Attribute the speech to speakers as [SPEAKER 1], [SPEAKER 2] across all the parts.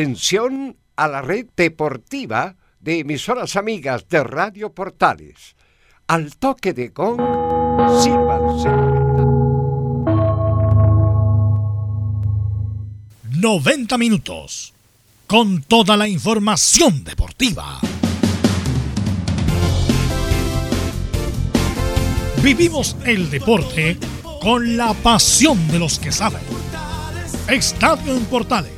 [SPEAKER 1] Atención a la red deportiva de emisoras amigas de Radio Portales. Al toque de gong, sírvanse.
[SPEAKER 2] 90 minutos con toda la información deportiva. Vivimos el deporte con la pasión de los que saben. Estadio en Portales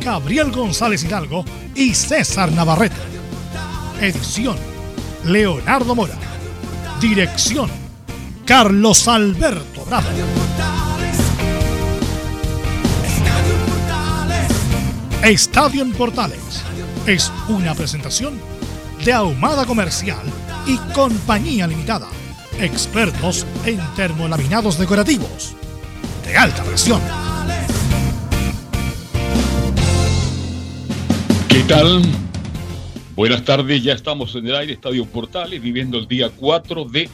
[SPEAKER 2] Gabriel González Hidalgo y César Navarrete. Edición, Leonardo Mora. Dirección, Carlos Alberto Bravo. Estadio en Portales es una presentación de Ahumada Comercial y Compañía Limitada. Expertos en termolaminados decorativos de alta presión.
[SPEAKER 3] Tal? Buenas tardes, ya estamos en el aire Estadio Portales, viviendo el día 4 de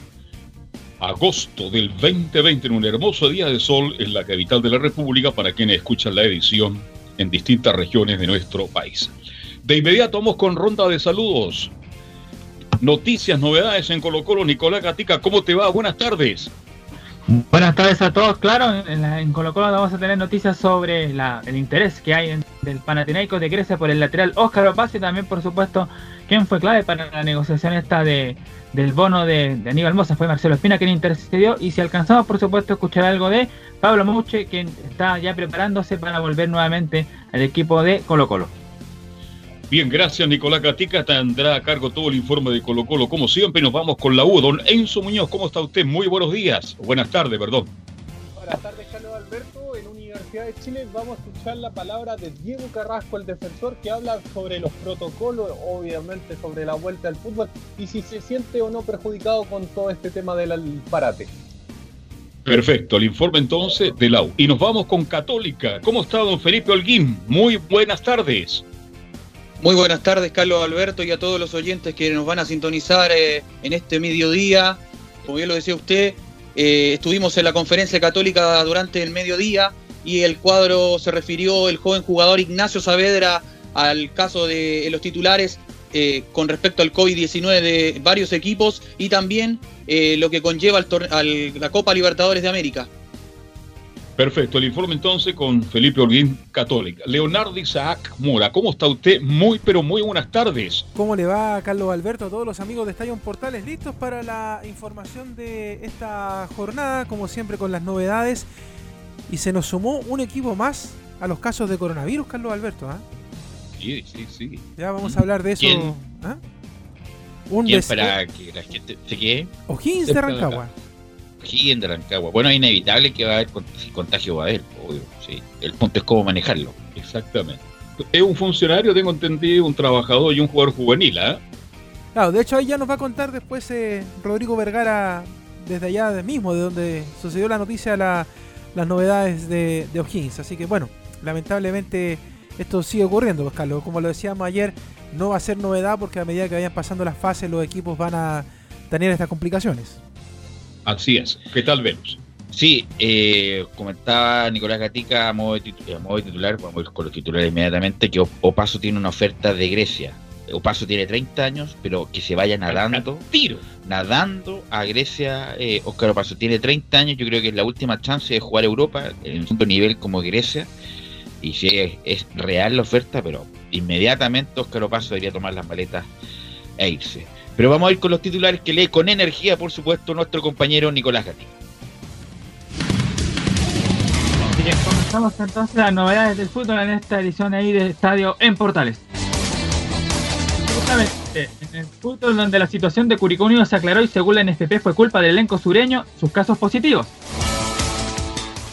[SPEAKER 3] agosto del 2020 en un hermoso día de sol en la capital de la República para quienes escuchan la edición en distintas regiones de nuestro país. De inmediato vamos con ronda de saludos. Noticias, novedades en Colo Colo. Nicolás Gatica, ¿cómo te va? Buenas tardes.
[SPEAKER 4] Buenas tardes a todos. Claro, en, en Colo Colo vamos a tener noticias sobre el interés que hay en, del Panathinaikos de Grecia por el lateral Óscar Opaz y también, por supuesto, quién fue clave para la negociación esta de, del bono de, Aníbal Mosa. Fue Marcelo Espina quien intercedió y si alcanzamos, por supuesto, escuchar algo de Pablo Muche, quien está ya preparándose para volver nuevamente al equipo de Colo Colo.
[SPEAKER 3] Bien, gracias Nicolás Gatica. Tendrá a cargo todo el informe de Colo Colo. Como siempre, nos vamos con la U. Don Enzo Muñoz, ¿cómo está usted? Muy buenos días. Buenas tardes, perdón.
[SPEAKER 5] Buenas tardes, Carlos Alberto. En Universidad de Chile vamos a escuchar la palabra de Diego Carrasco, el defensor, que habla sobre los protocolos, obviamente sobre la vuelta al fútbol y si se siente o no perjudicado con todo este tema del parate.
[SPEAKER 3] Perfecto, el informe entonces de la U. Y nos vamos con Católica. ¿Cómo está don Felipe Holguín? Muy buenas tardes.
[SPEAKER 6] Muy buenas tardes, Carlos Alberto, y a todos los oyentes que nos van a sintonizar eh, en este mediodía. Como bien lo decía usted, eh, estuvimos en la conferencia católica durante el mediodía y el cuadro se refirió el joven jugador Ignacio Saavedra al caso de los titulares eh, con respecto al COVID-19 de varios equipos y también lo que conlleva la Copa Libertadores de América.
[SPEAKER 3] Perfecto, el informe entonces con Felipe Orguín, Católica. Leonardo Isaac Mora, ¿cómo está usted? Muy, pero muy buenas tardes.
[SPEAKER 7] ¿Cómo le va, Carlos Alberto, a todos los amigos de Estadio Portales? ¿Listos para la información de esta jornada? Como siempre, con las novedades. Y se nos sumó un equipo más a los casos de coronavirus, Carlos Alberto. ¿ah?
[SPEAKER 3] Sí, sí, sí.
[SPEAKER 7] Ya vamos a hablar de eso.
[SPEAKER 8] ¿Quién?
[SPEAKER 7] ¿Ah?
[SPEAKER 8] Un ¿Quién para que la gente se quede?
[SPEAKER 7] O'Higgins de Rancagua.
[SPEAKER 8] O'Higgins de Rancagua. Bueno, es inevitable que va a haber si contagio va a haber, obvio. Sí. El punto es cómo manejarlo.
[SPEAKER 3] Exactamente. Es un funcionario, tengo entendido, un trabajador y un jugador juvenil, ¿ah?
[SPEAKER 7] Claro, de hecho ahí ya nos va a contar después eh, Rodrigo Vergara desde allá mismo, de donde sucedió la noticia, la, las novedades de, de O'Higgins. Así que bueno, lamentablemente esto sigue ocurriendo, pues Carlos. Como lo decíamos ayer, no va a ser novedad porque a medida que vayan pasando las fases los equipos van a tener estas complicaciones.
[SPEAKER 3] Así es. ¿Qué tal, Venus?
[SPEAKER 8] Sí, eh, comentaba Nicolás Gatica a modo de, titular, a modo de titular, vamos con los titulares inmediatamente, que Opaso tiene una oferta de Grecia. Opaso tiene 30 años, pero que se vaya nadando,
[SPEAKER 3] tiro.
[SPEAKER 8] nadando a Grecia. Eh, Oscar Opaso tiene 30 años, yo creo que es la última chance de jugar Europa en un nivel como Grecia. Y si es, es real la oferta, pero inmediatamente Oscar Opaso debería tomar las maletas e irse. Pero vamos a ir con los titulares que lee con energía, por supuesto, nuestro compañero Nicolás.
[SPEAKER 4] Bien, comenzamos entonces las novedades del fútbol en esta edición ahí de Estadio en Portales. Justamente en el fútbol donde la situación de Curicó Unido se aclaró y según la NFP fue culpa del elenco sureño sus casos positivos.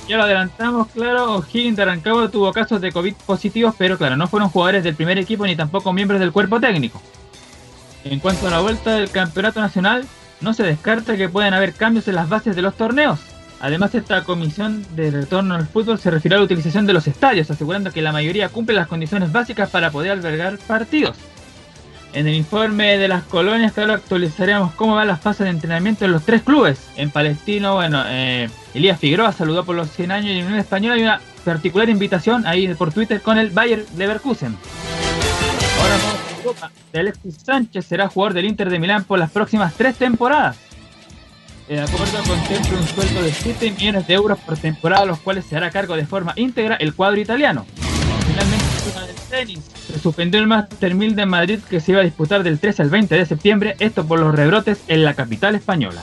[SPEAKER 4] ya lo adelantamos, claro, O'Higgins de tuvo casos de COVID positivos, pero claro, no fueron jugadores del primer equipo ni tampoco miembros del cuerpo técnico. En cuanto a la vuelta del campeonato nacional, no se descarta que puedan haber cambios en las bases de los torneos. Además, esta comisión de retorno al fútbol se refirió a la utilización de los estadios, asegurando que la mayoría cumple las condiciones básicas para poder albergar partidos. En el informe de las colonias, claro, actualizaremos cómo van las fases de entrenamiento en los tres clubes. En Palestino, bueno, eh, Elías Figueroa saludó por los 100 años y en Unión Española hay una particular invitación ahí por Twitter con el Bayer Leverkusen. Ahora Europa. Alexis Sánchez será jugador del Inter de Milán por las próximas tres temporadas. El acuerdo contempla un sueldo de 7 millones de euros por temporada, los cuales se hará cargo de forma íntegra el cuadro italiano. Finalmente, el tenis. Se suspendió el Master 1000 de Madrid que se iba a disputar del 13 al 20 de septiembre, esto por los rebrotes en la capital española.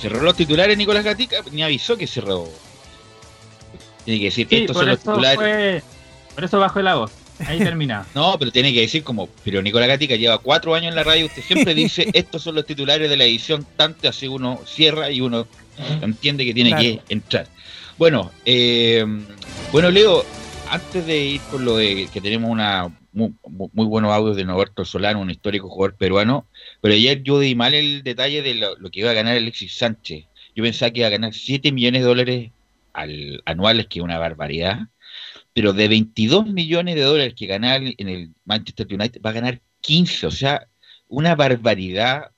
[SPEAKER 8] Cerró los titulares Nicolás Gatica, ni avisó que cerró. Tiene que decir,
[SPEAKER 4] Sí,
[SPEAKER 8] estos son los titulares.
[SPEAKER 4] fue, por eso bajó la voz. Ahí termina.
[SPEAKER 8] No, pero tiene que decir como, pero Nicolás Gatica lleva cuatro años en la radio, usted siempre dice, estos son los titulares de la edición, tanto así uno cierra y uno entiende que tiene
[SPEAKER 7] Claro.
[SPEAKER 8] que entrar. Bueno, eh, bueno Leo, antes de ir con lo de que tenemos una muy, buenos audios de Norberto Solano, un histórico jugador peruano, pero ayer yo di mal el detalle de lo, que iba a ganar Alexis Sánchez. Yo pensaba que iba a ganar 7 millones de dólares al, anuales, que es una barbaridad. Pero de 22 millones de dólares que ganaba en el Manchester United, va a ganar 15, o sea, una barbaridad,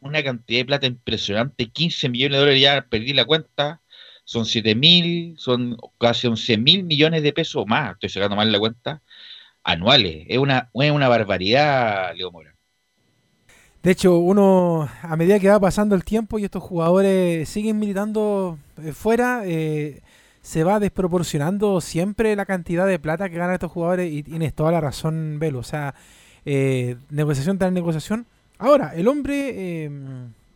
[SPEAKER 8] una cantidad de plata impresionante, 15 millones de dólares, ya perdí la cuenta, son 7 mil, son casi 11 mil millones de pesos más, estoy sacando mal la cuenta, anuales, es una, es una barbaridad, Leo Mora.
[SPEAKER 7] De hecho, uno, a medida que va pasando el tiempo y estos jugadores siguen militando eh, fuera, eh, se va desproporcionando siempre la cantidad de plata que ganan estos jugadores y tienes toda la razón, Velo. O sea, eh, negociación tras negociación. Ahora, el hombre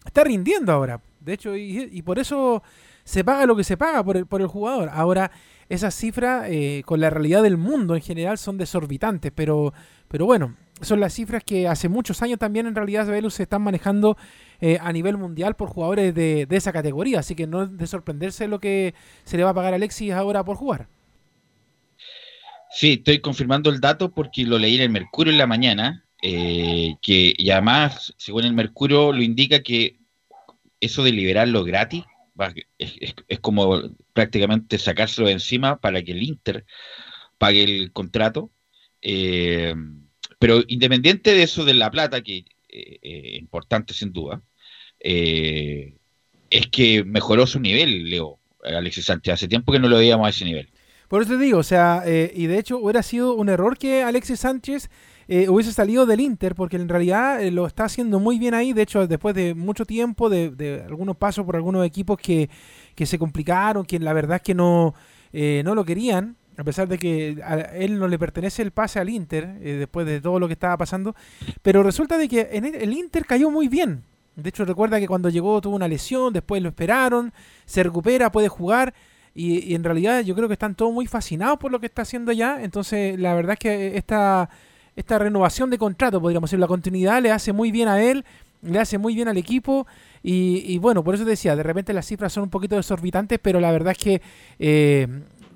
[SPEAKER 7] está rindiendo ahora. De hecho, y, y por eso se paga lo que se paga por el, por el jugador. Ahora, esas cifras eh, con la realidad del mundo en general son desorbitantes, pero, pero bueno, son las cifras que hace muchos años también en realidad Velus se están manejando eh, a nivel mundial por jugadores de, de esa categoría, así que no es de sorprenderse lo que se le va a pagar a Alexis ahora por jugar.
[SPEAKER 8] Sí, estoy confirmando el dato porque lo leí en el Mercurio en la mañana, eh, que y además, según el Mercurio, lo indica que eso de liberarlo gratis es, es- es como prácticamente sacárselo de encima para que el Inter pague el contrato. Eh, pero independiente de eso de la plata, que eh, eh, importante sin duda, es que mejoró su nivel, Leo, Alexis Sánchez. Hace tiempo que no lo veíamos a ese nivel.
[SPEAKER 7] Por eso te digo, o sea, y de hecho hubiera sido un error que Alexis Sánchez eh, hubiese salido del Inter, porque en realidad eh, lo está haciendo muy bien ahí. De hecho, después de mucho tiempo, de, de algunos pasos por algunos equipos que, que se complicaron, que la verdad es que no, eh, no lo querían, a pesar de que a él no le pertenece el pase al Inter, después de todo lo que estaba pasando. Pero resulta de que el, Inter cayó muy bien. De hecho, recuerda que cuando llegó tuvo una lesión, después lo esperaron, se recupera, puede jugar. Y, y en realidad yo creo que están todos muy fascinados por lo que está haciendo ya. Entonces, la verdad es que esta, esta renovación de contrato, podríamos decir, la continuidad le hace muy bien a él, le hace muy bien al equipo. Y, bueno, por eso te decía, de repente las cifras son un poquito desorbitantes, pero la verdad es que eh,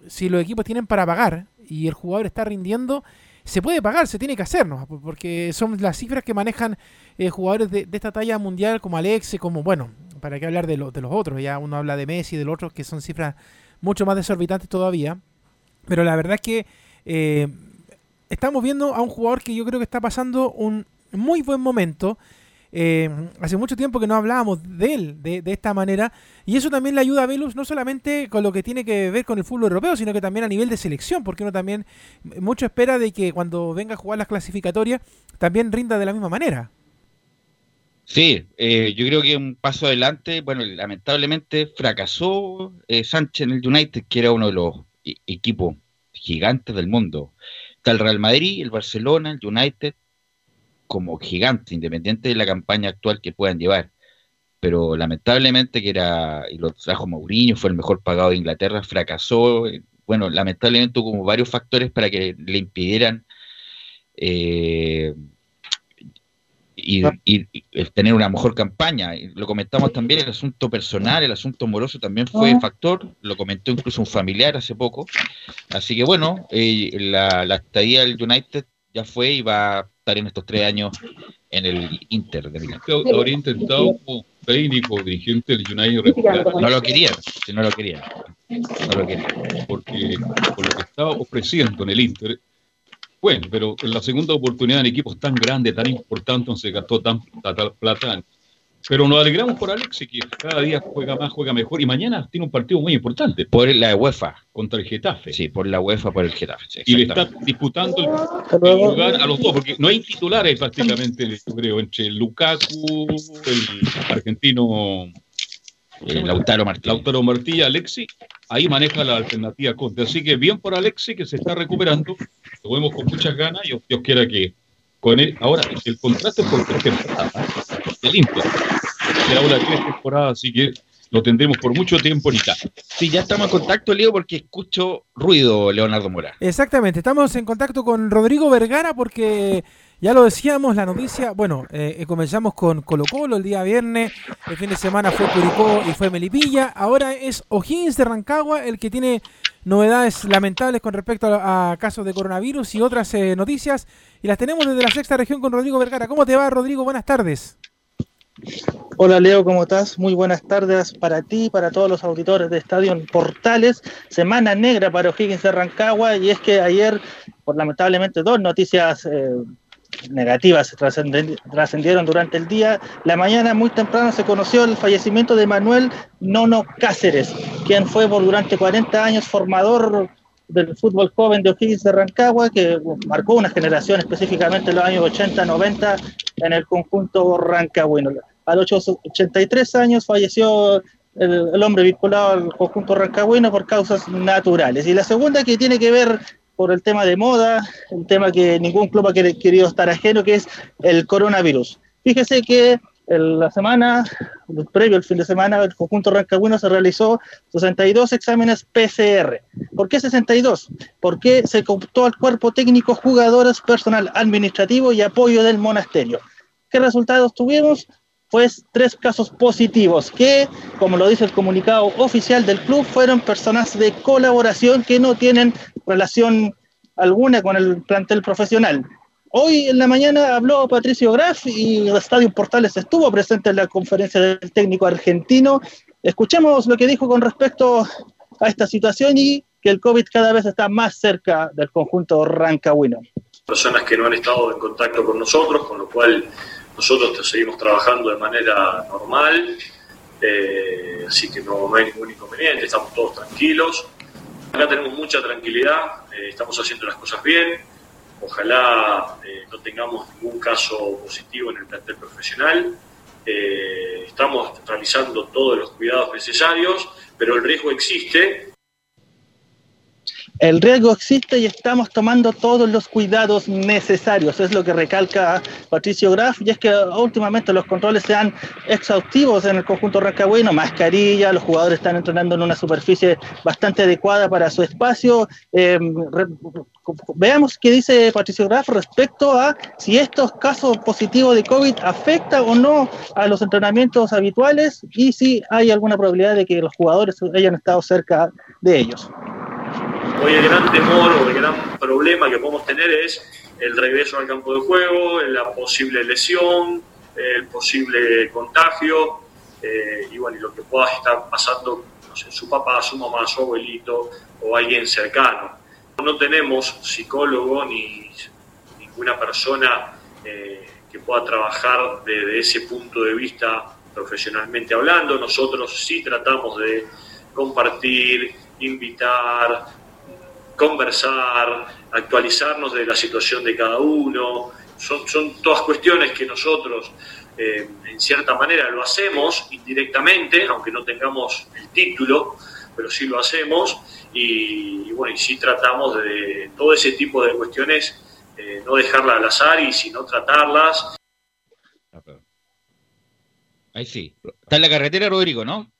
[SPEAKER 7] si los equipos tienen para pagar y el jugador está rindiendo, se puede pagar, se tiene que hacer, ¿no? Porque son las cifras que manejan eh, jugadores de, esta talla mundial como Alex, como, bueno, para qué hablar de, lo- de los otros, ya uno habla de Messi y de los otros que son cifras mucho más desorbitantes todavía. Pero la verdad es que eh, estamos viendo a un jugador que yo creo que está pasando un muy buen momento. Eh, hace mucho tiempo que no hablábamos de él de, esta manera. Y eso también le ayuda a Velus, no solamente con lo que tiene que ver con el fútbol europeo, sino que también a nivel de selección, porque uno también mucho espera de que cuando venga a jugar las clasificatorias también rinda de la misma manera.
[SPEAKER 8] Sí, eh, yo creo que un paso adelante, bueno, lamentablemente fracasó eh, Sánchez en el United, que era uno de los e- equipos gigantes del mundo. Está el Real Madrid, el Barcelona, el United, como gigante, independiente de la campaña actual que puedan llevar. Pero lamentablemente que era, y lo trajo Mourinho, fue el mejor pagado de Inglaterra, fracasó. eh, Bueno, lamentablemente hubo como varios factores para que le impidieran eh, y, tener una mejor campaña. Lo comentamos también, el asunto personal, el asunto amoroso también fue ah. factor, lo comentó incluso un familiar hace poco. Así que bueno, eh, la, la estadía del United ya fue y va a estar en estos tres años en el Inter de Milán.
[SPEAKER 3] Habría intentado como técnico, dirigente del United.
[SPEAKER 8] No lo querían, si no lo querían. No lo querían.
[SPEAKER 3] Porque por lo que estaba ofreciendo en el Inter, bueno, pero en la segunda oportunidad en equipos tan grandes, tan importantes, se gastó tan, plata. Pero nos alegramos por Alexi, que cada día juega más, juega mejor. Y mañana tiene un partido muy importante.
[SPEAKER 8] Por la UEFA.
[SPEAKER 3] Contra el Getafe.
[SPEAKER 8] Sí, por la UEFA, por el Getafe.
[SPEAKER 3] y le está disputando el, lugar a los dos, porque no hay titulares prácticamente, yo creo, entre Lukaku, el argentino
[SPEAKER 8] eh, Lautaro Martí.
[SPEAKER 3] Lautaro Martí, Alexi, ahí maneja la alternativa Conte. Así que bien por Alexi, que se está recuperando. Lo vemos con muchas ganas y Dios quiera que con él. Ahora, el contrato es por tres temporadas. El Inter. Será una tres temporadas, así que lo tendremos por mucho tiempo en Italia.
[SPEAKER 8] Sí, ya estamos en contacto, Leo, porque escucho ruido, Leonardo Mora.
[SPEAKER 7] Exactamente, estamos en contacto con Rodrigo Vergara porque ya lo decíamos, la noticia, bueno, eh, eh, comenzamos con Colo Colo el día viernes, el fin de semana fue Curicó y fue Melipilla, ahora es O'Higgins de Rancagua el que tiene novedades lamentables con respecto a, casos de coronavirus y otras eh, noticias, y las tenemos desde la sexta región con Rodrigo Vergara. ¿Cómo te va, Rodrigo? Buenas tardes.
[SPEAKER 9] Hola Leo, ¿cómo estás? Muy buenas tardes para ti, para todos los auditores de Estadio Portales. Semana negra para O'Higgins de Rancagua y es que ayer, por lamentablemente, dos noticias negativas trascendieron durante el día. La mañana muy temprano se conoció el fallecimiento de Manuel Nono Cáceres, quien fue por durante 40 años formador del fútbol joven de O'Higgins de Rancagua, que marcó una generación específicamente en los años 80-90 en el conjunto rancagüino. A los 83 años falleció el, el, hombre vinculado al conjunto rancagüino por causas naturales. Y la segunda que tiene que ver por el tema de moda, el tema que ningún club ha querido estar ajeno, que es el coronavirus. Fíjese que la semana, previo al fin de semana, el conjunto Rancagüino se realizó 62 exámenes PCR. ¿Por qué 62? Porque se cooptó al cuerpo técnico, jugadores, personal administrativo y apoyo del monasterio. ¿Qué resultados tuvimos? Pues tres casos positivos que, como lo dice el comunicado oficial del club, fueron personas de colaboración que no tienen relación alguna con el plantel profesional. Hoy en la mañana habló Patricio Graf y Estadio Portales estuvo presente en la conferencia del técnico argentino. Escuchemos lo que dijo con respecto a esta situación y que el COVID cada vez está más cerca del conjunto rancagüino.
[SPEAKER 10] Personas que no han estado en contacto con nosotros, con lo cual nosotros seguimos trabajando de manera normal, eh, así que no, no hay ningún inconveniente, estamos todos tranquilos. Acá tenemos mucha tranquilidad, eh, estamos haciendo las cosas bien. Ojalá eh, no tengamos ningún caso positivo en el plantel profesional. Eh, estamos realizando todos los cuidados necesarios, pero el riesgo existe
[SPEAKER 9] el riesgo existe y estamos tomando todos los cuidados necesarios, es lo que recalca Patricio Graf, y es que últimamente los controles sean exhaustivos en el conjunto rancagüino, mascarilla, los jugadores están entrenando en una superficie bastante adecuada para su espacio. Em, veamos qué dice Patricio Graf respecto a si estos casos positivos de COVID afectan o no a los entrenamientos habituales y si hay alguna probabilidad de que los jugadores hayan estado cerca de ellos.
[SPEAKER 10] Hoy el gran temor o el gran problema que podemos tener es el regreso al campo de juego, la posible lesión, el posible contagio eh, y bueno, y lo que pueda estar pasando no su papá, su mamá, su abuelito o alguien cercano. No tenemos psicólogo ni ninguna persona eh, que pueda trabajar desde ese punto de vista profesionalmente hablando. Nosotros sí tratamos de compartir, invitar, conversar, actualizarnos de la situación de cada uno. Son, todas cuestiones que nosotros, eh, en cierta manera, lo hacemos indirectamente, aunque no tengamos el título, pero sí lo hacemos. Y, bueno, y sí tratamos de todo ese tipo de cuestiones, eh, no dejarlas al azar y sino tratarlas.
[SPEAKER 8] Ahí sí. Está en la carretera, Rodrigo, ¿no?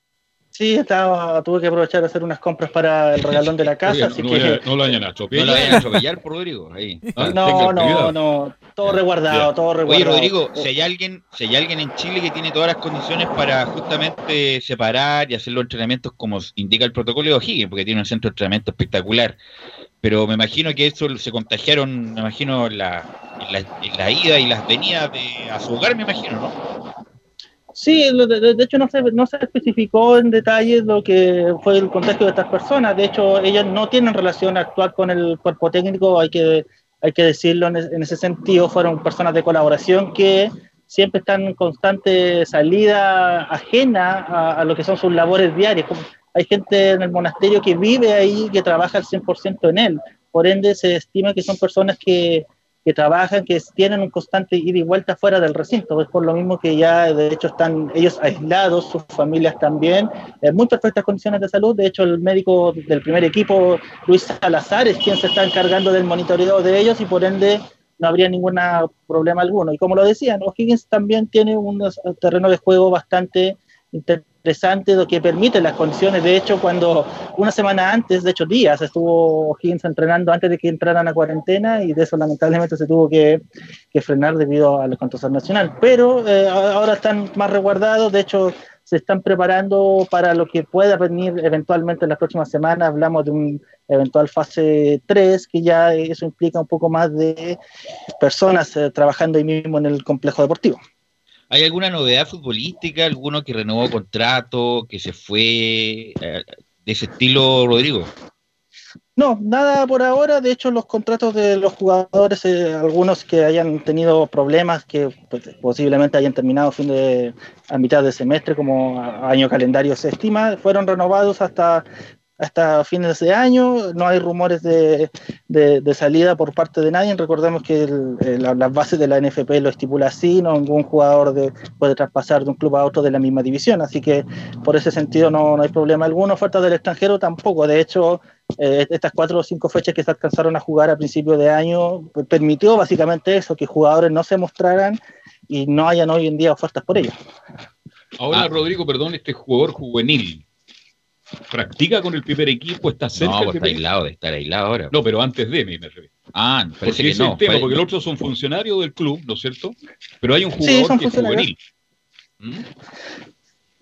[SPEAKER 9] Sí, estaba, tuve que aprovechar de hacer unas compras para el regalón de la casa.
[SPEAKER 3] no, no, lo vayan a atropellar. No lo vayan a atropellar por Rodrigo. Ahí.
[SPEAKER 9] Ah, no, no, no. Todo resguardado, todo resguardado.
[SPEAKER 8] Oye, Rodrigo, si hay, alguien, si hay alguien en Chile que tiene todas las condiciones para justamente separar y hacer los entrenamientos como indica el protocolo de O'Higgins, porque tiene un centro de entrenamiento espectacular. Pero me imagino que eso se contagiaron, me imagino, la, la, ida y las venidas de, a su hogar, me imagino, ¿no?
[SPEAKER 9] Sí, de, hecho no se, no se especificó en detalle lo que fue el contagio de estas personas. De hecho, ellas no tienen relación actual con el cuerpo técnico, hay que, hay que decirlo en, ese sentido. Fueron personas de colaboración que siempre están en constante salida ajena a, lo que son sus labores diarias. Hay gente en el monasterio que vive ahí, que trabaja al 100% en él. Por ende, se estima que son personas que que trabajan, que tienen un constante ida y vuelta fuera del recinto, es por lo mismo que ya de hecho están ellos aislados, sus familias también, en muy perfectas condiciones de salud, de hecho el médico del primer equipo, Luis Salazar, es quien se está encargando del monitoreo de ellos y por ende no habría ningún problema alguno. Y como lo decían, O'Higgins también tiene un terreno de juego bastante interesante lo que permite las condiciones. De hecho, cuando una semana antes, de hecho días, estuvo Higgins entrenando antes de que entraran a cuarentena y de eso lamentablemente se tuvo que, frenar debido al control nacional. Pero eh, ahora están más resguardados, de hecho se están preparando para lo que pueda venir eventualmente en las próximas semanas. Hablamos de un eventual fase 3, que ya eso implica un poco más de personas eh, trabajando ahí mismo en el complejo deportivo.
[SPEAKER 8] ¿Hay alguna novedad futbolística? ¿Alguno que renovó contrato, que se fue eh, de ese estilo, Rodrigo?
[SPEAKER 9] No, nada por ahora. De hecho, los contratos de los jugadores, eh, algunos que hayan tenido problemas, que pues, posiblemente hayan terminado fin de, a mitad de semestre, como año calendario se estima, fueron renovados hasta hasta fines de año. No hay rumores de, de, salida por parte de nadie. Recordemos que las bases de la NFP lo estipula así, no ningún jugador de, puede traspasar de un club a otro de la misma división. Así que por ese sentido no, no hay problema alguno. Ofertas del extranjero tampoco. De hecho, eh, estas cuatro o cinco fechas que se alcanzaron a jugar a principio de año permitió básicamente eso, que jugadores no se mostraran y no hayan hoy en día ofertas por ellos.
[SPEAKER 3] Ahora, ah. Rodrigo, perdón, este jugador juvenil, practica con el primer equipo, está cerca.
[SPEAKER 8] No, pues está aislado, de estar aislado ahora.
[SPEAKER 3] No, pero antes de mí me refiero.
[SPEAKER 8] Ah,
[SPEAKER 3] parece que no. tema, porque los otros son funcionarios del club, ¿no es cierto? Pero hay un jugador que es juvenil. ¿Mm?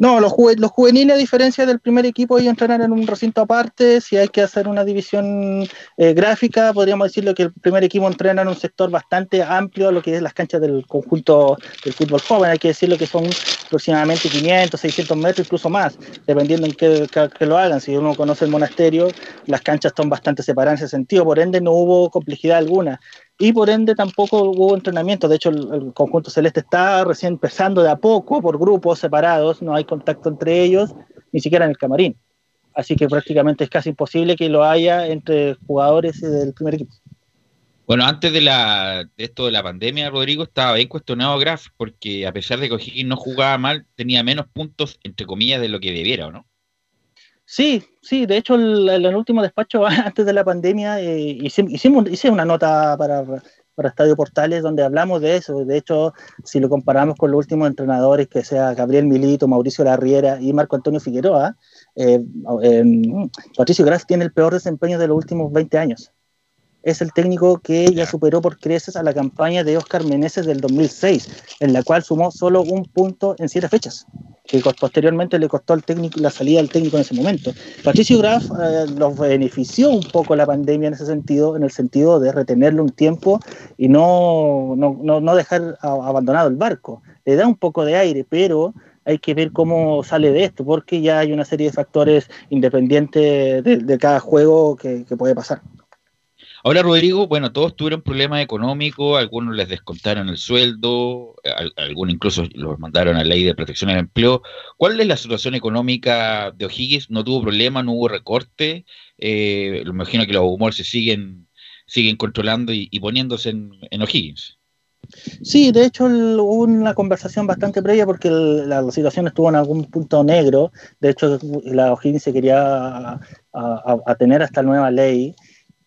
[SPEAKER 9] No, los, los juveniles, a diferencia del primer equipo, ellos entrenan en un recinto aparte. Si hay que hacer una división eh, gráfica, podríamos decirlo que el primer equipo entrena en un sector bastante amplio, lo que es las canchas del conjunto del fútbol joven. Hay que decirlo que son aproximadamente 500, 600 metros, incluso más, dependiendo en qué, lo hagan. Si uno conoce el monasterio, las canchas están bastante separadas en ese sentido, por ende no hubo complejidad alguna y por ende tampoco hubo entrenamiento. De hecho, el, conjunto celeste está recién empezando de a poco por grupos separados, no hay contacto entre ellos, ni siquiera en el camarín. Así que prácticamente es casi imposible que lo haya entre jugadores del primer equipo.
[SPEAKER 8] Bueno, antes de, la, esto de la pandemia, Rodrigo, estaba bien cuestionado Graf, porque a pesar de que O'Higgins no jugaba mal, tenía menos puntos, entre comillas, de lo que debiera, ¿o no?
[SPEAKER 9] Sí, sí, de hecho el, el, último despacho antes de la pandemia eh, hicimos, hice una nota para, Estadio Portales donde hablamos de eso. De hecho, si lo comparamos con los últimos entrenadores, que sea Gabriel Milito, Mauricio Larriera y Marco Antonio Figueroa, eh, eh, Patricio Gras tiene el peor desempeño de los últimos 20 años. Es el técnico que ya superó por creces a la campaña de Oscar Meneses del 2006, en la cual sumó solo un punto en siete fechas que posteriormente le costó al técnico la salida del técnico en ese momento. Patricio Graf eh, los benefició un poco la pandemia en ese sentido, en el sentido de retenerlo un tiempo y no, no, no, dejar abandonado el barco. Le da un poco de aire, pero hay que ver cómo sale de esto, porque ya hay una serie de factores independientes de, cada juego que puede pasar.
[SPEAKER 8] Ahora, Rodrigo, bueno, todos tuvieron problemas económicos, algunos les descontaron el sueldo, algunos incluso los mandaron a la ley de protección al empleo. ¿Cuál es la situación económica de O'Higgins? ¿No tuvo problema, no hubo recorte? Eh, me imagino que los humores se siguen, siguen controlando y, poniéndose en, O'Higgins.
[SPEAKER 9] Sí, de hecho hubo una conversación bastante previa porque la, situación estuvo en algún punto negro. De hecho, la O'Higgins se quería atener a esta nueva ley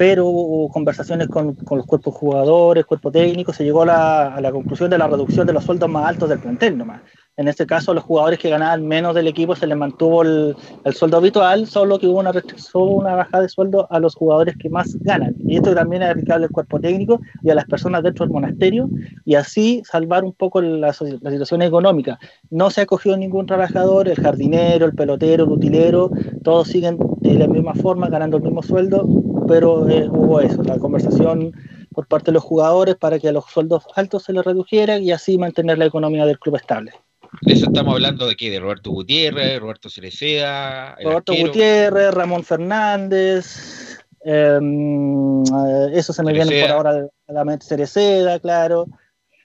[SPEAKER 9] pero hubo conversaciones con, los cuerpos jugadores, cuerpo técnico, se llegó a la, conclusión de la reducción de los sueldos más altos del plantel nomás. En este caso, los jugadores que ganaban menos del equipo se les mantuvo el, sueldo habitual, solo que hubo una, una bajada de sueldo a los jugadores que más ganan. Y esto también es aplicable al cuerpo técnico y a las personas dentro del monasterio, y así salvar un poco la, la situación económica. No se ha cogido ningún trabajador, el jardinero, el pelotero, el utilero, todos siguen de la misma forma, ganando el mismo sueldo, pero eh, hubo eso, la conversación por parte de los jugadores para que a los sueldos altos se les redujeran y así mantener la economía del club estable.
[SPEAKER 8] De eso estamos hablando de qué, de Roberto Gutiérrez, Roberto Cereceda.
[SPEAKER 9] Roberto Gutiérrez, Ramón Fernández, em, eh, eso se me viene por ahora a la mente Cereceda, claro.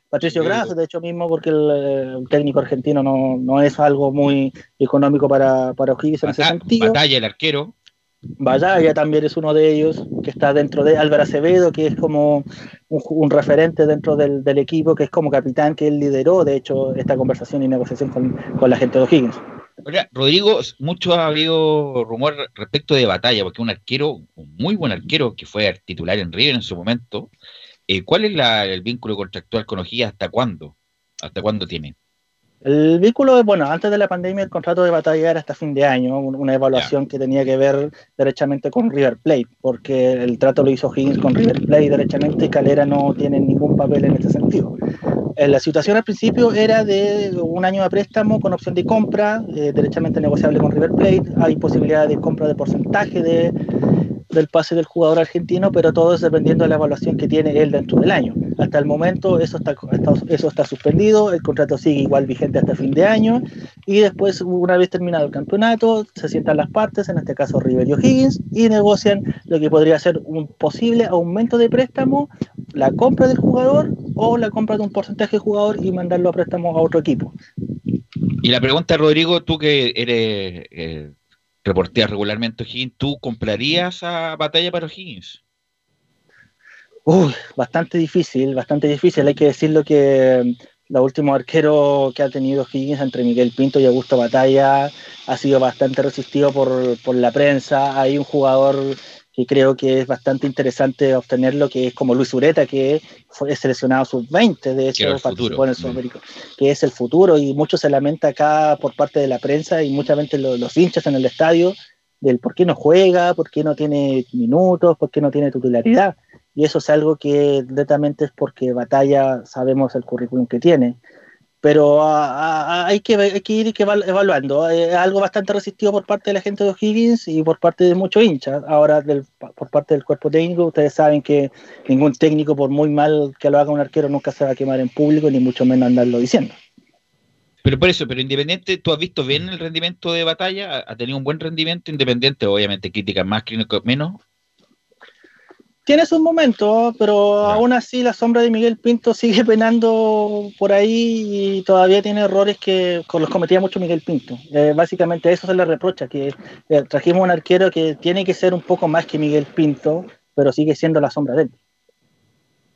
[SPEAKER 9] Patricio Gras, de hecho mismo, porque el, técnico argentino no, no, es algo muy económico para, para O'Higgins en ese sentido.
[SPEAKER 8] Batalla, el arquero.
[SPEAKER 9] Vaya también es uno de ellos, que está dentro de Álvaro Acevedo, que es como un, referente dentro del, equipo, que es como capitán, que él lideró, de hecho, esta conversación y negociación con, la gente de O'Higgins.
[SPEAKER 8] Rodrigo, mucho ha habido rumor respecto de batalla, porque un arquero, un muy buen arquero, que fue titular en River en su momento. Eh, ¿Cuál es el vínculo contractual con O'Higgins? ¿Hasta cuándo? ¿Hasta cuándo tiene?
[SPEAKER 9] El vínculo, bueno, antes de la pandemia el contrato de batalla era hasta fin de año, una evaluación que tenía que ver derechamente con River Plate, porque el trato lo hizo Higgins con River Plate derechamente y Calera no tiene ningún papel en ese sentido. Eh, la situación al principio era de un año de préstamo con opción de compra, eh, derechamente negociable con River Plate, hay posibilidad de compra de porcentaje de del pase del jugador argentino, pero todo es dependiendo de la evaluación que tiene él dentro del año. Hasta el momento eso está, eso está suspendido, el contrato sigue igual vigente hasta fin de año y después, una vez terminado el campeonato, se sientan las partes, en este caso River y O'Higgins, y negocian lo que podría ser un posible aumento de préstamo, la compra del jugador o la compra de un porcentaje de jugador y mandarlo a préstamo a otro equipo.
[SPEAKER 8] Y la pregunta, Rodrigo, tú que eres... Eh, reporteas regularmente O'Higgins, ¿tú comprarías a Batalla para O'Higgins?
[SPEAKER 9] Uy, bastante difícil, bastante difícil. Hay que decirlo que mm, los últimos arqueros que ha tenido Higgins entre Miguel Pinto y Augusto Batalla ha sido bastante resistido por, por la prensa. Hay un jugador que creo que es bastante interesante obtenerlo, que es como Luis Ureta, que fue seleccionado sub-20, de hecho participó en el Sudamérica, que es el futuro, y mucho se lamenta acá por parte de la prensa y muchas veces los, hinchas en el estadio del por qué no juega, por qué no tiene minutos, por qué no tiene titularidad. Y eso es algo que netamente es porque Batalla sabemos el currículum que tiene pero ah, ah, hay, que, ir evaluando. Es algo bastante resistido por parte de la gente de O'Higgins y por parte de muchos hinchas. Ahora, por parte del cuerpo técnico, ustedes saben que ningún técnico, por muy mal que lo haga un arquero, nunca se va a quemar en público, ni mucho menos andarlo diciendo.
[SPEAKER 8] Pero por eso, pero Independiente, ¿tú has visto bien el rendimiento de batalla? ¿Ha tenido un buen rendimiento Independiente? Obviamente críticas más, críticas menos,
[SPEAKER 9] tiene sus momentos, pero aún así la sombra de Miguel Pinto sigue penando por ahí y todavía tiene errores que los cometía mucho Miguel Pinto. Eh, básicamente eso se le reprocha, que eh, trajimos un arquero que tiene que ser un poco más que Miguel Pinto, pero sigue siendo la sombra de él.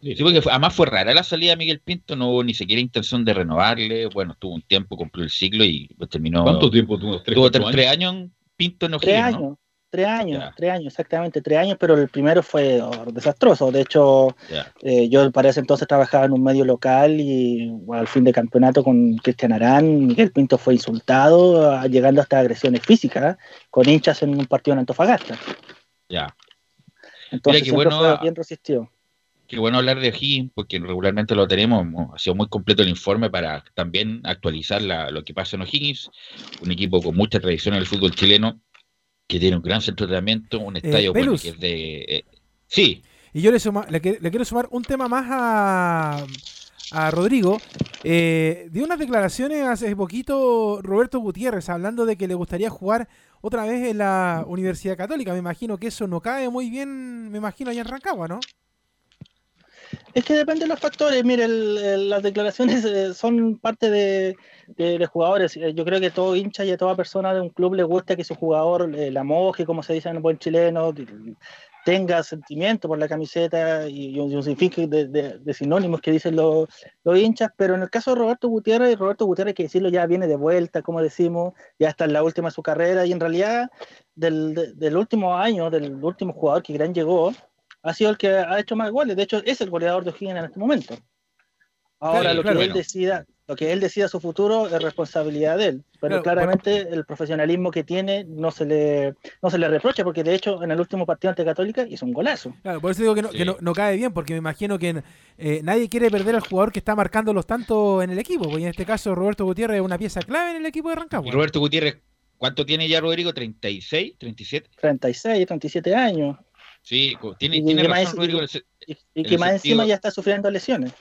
[SPEAKER 8] Sí, porque además fue rara la salida de Miguel Pinto, no hubo ni siquiera intención de renovarle, bueno, tuvo un tiempo, cumplió el ciclo y pues terminó...
[SPEAKER 3] ¿Cuánto tiempo tuvo?
[SPEAKER 8] tuvo tres, años? Pinto en
[SPEAKER 9] Tres años. Tres años, tres años, exactamente, tres años, pero el primero fue desastroso. De hecho, eh, yo para ese entonces trabajaba en un medio local y al fin de campeonato con Cristian Arán, Miguel Pinto fue insultado, ah, llegando hasta agresiones físicas, con hinchas en un partido en Antofagasta.
[SPEAKER 8] Ya.
[SPEAKER 9] Entonces, qué bueno, fue bien resistido.
[SPEAKER 8] Qué bueno hablar de O'Higgins, porque regularmente lo tenemos, ha sido muy completo el informe para también actualizar lo que pasa en O'Higgins, un equipo con mucha tradición en el fútbol chileno que tiene un gran centro de entrenamiento, un eh, estadio que es de... Eh, sí.
[SPEAKER 7] Y yo le, le, quiero sumar un tema más a, a Rodrigo. Eh, dio unas declaraciones hace poquito Roberto Gutiérrez hablando de que le gustaría jugar otra vez en la Universidad Católica. Me imagino que eso no cae muy bien, me imagino, allá en Rancagua, ¿no?
[SPEAKER 9] Es que depende de los factores. Mire, las declaraciones eh, son parte de, de, jugadores. Eh, yo creo que todo hincha y a toda persona de un club le gusta que su jugador eh, la moje, como se dice en buen chileno, tenga sentimiento por la camiseta y, un sinfín de, de, sinónimos que dicen los, los, hinchas. Pero en el caso de Roberto Gutiérrez, Roberto Gutiérrez, que decirlo, ya viene de vuelta, como decimos, ya está en la última de su carrera y en realidad del, del último año, del último jugador que gran llegó ha sido el que ha hecho más goles. De hecho, es el goleador de O'Higgins en este momento. Ahora, lo que él decida, Lo que él decida su futuro es responsabilidad de él. Pero claramente el profesionalismo que tiene no se le no se le reprocha, porque de hecho en el último partido ante Católica hizo un golazo.
[SPEAKER 7] Claro, por eso digo que no, que no, cae bien, porque me imagino que eh, nadie quiere perder al jugador que está marcando los tantos en el equipo. Porque en este caso Roberto Gutiérrez es una pieza clave en el equipo de Rancagua.
[SPEAKER 8] Roberto Gutiérrez, ¿cuánto tiene ya Rodrigo? ¿36? ¿37?
[SPEAKER 9] 36, 37 años.
[SPEAKER 8] Sí, tiene, tiene razón, Rodrigo.
[SPEAKER 9] Y, que más encima ya está sufriendo lesiones.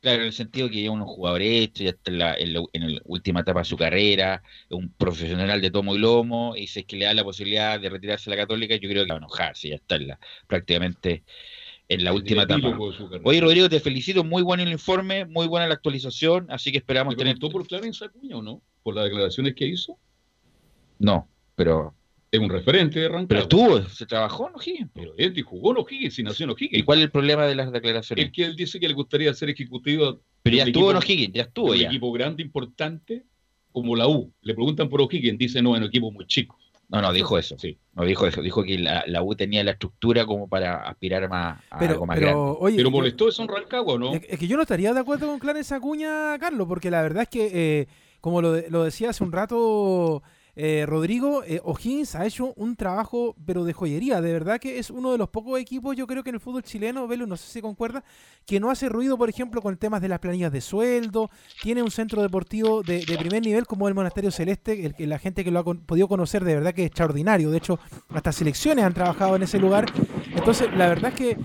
[SPEAKER 8] Claro, en el sentido que ya un jugador hecho, ya está en la, en la, última etapa de su carrera, un profesional de tomo y lomo, y si es que le da la posibilidad de retirarse a la Católica, yo creo que va a enojarse, ya está en la, prácticamente en la última etapa. Oye, Rodrigo, te felicito, muy bueno el informe, muy buena la actualización, así que esperamos
[SPEAKER 3] ¿Te tener. por Clarence Acuña o no? ¿Por las declaraciones que hizo?
[SPEAKER 8] No, pero
[SPEAKER 3] es un referente de Rancagua.
[SPEAKER 8] Pero estuvo, se trabajó en O'Higgins.
[SPEAKER 3] Pero él jugó en O'Higgins y nació en O'Higgins.
[SPEAKER 8] ¿Y cuál es el problema de las declaraciones?
[SPEAKER 3] Es que él dice que le gustaría ser ejecutivo.
[SPEAKER 8] Pero ya estuvo en O'Higgins, ya estuvo.
[SPEAKER 3] Un equipo grande, importante, como la U. Le preguntan por O'Higgins, dice no, en un equipo muy chico.
[SPEAKER 8] No, no, dijo eso. Sí. No dijo eso. Dijo que la, U tenía la estructura como para aspirar más a
[SPEAKER 7] pero,
[SPEAKER 8] algo más
[SPEAKER 7] pero,
[SPEAKER 8] grande.
[SPEAKER 3] pero molestó eso en Rancagua, ¿no?
[SPEAKER 7] Es que yo no estaría de acuerdo con Clarence Acuña, Carlos, porque la verdad es que, eh, como lo, lo decía hace un rato eh, Rodrigo, eh, O'Higgins ha hecho un trabajo, pero de joyería. De verdad que es uno de los pocos equipos, yo creo que en el fútbol chileno, Velo, no sé si concuerda, que no hace ruido, por ejemplo, con temas de las planillas de sueldo. Tiene un centro deportivo de, primer nivel como el Monasterio Celeste, el, la gente que lo ha podido conocer, de verdad que es extraordinario. De hecho, hasta selecciones han trabajado en ese lugar. Entonces, la verdad es que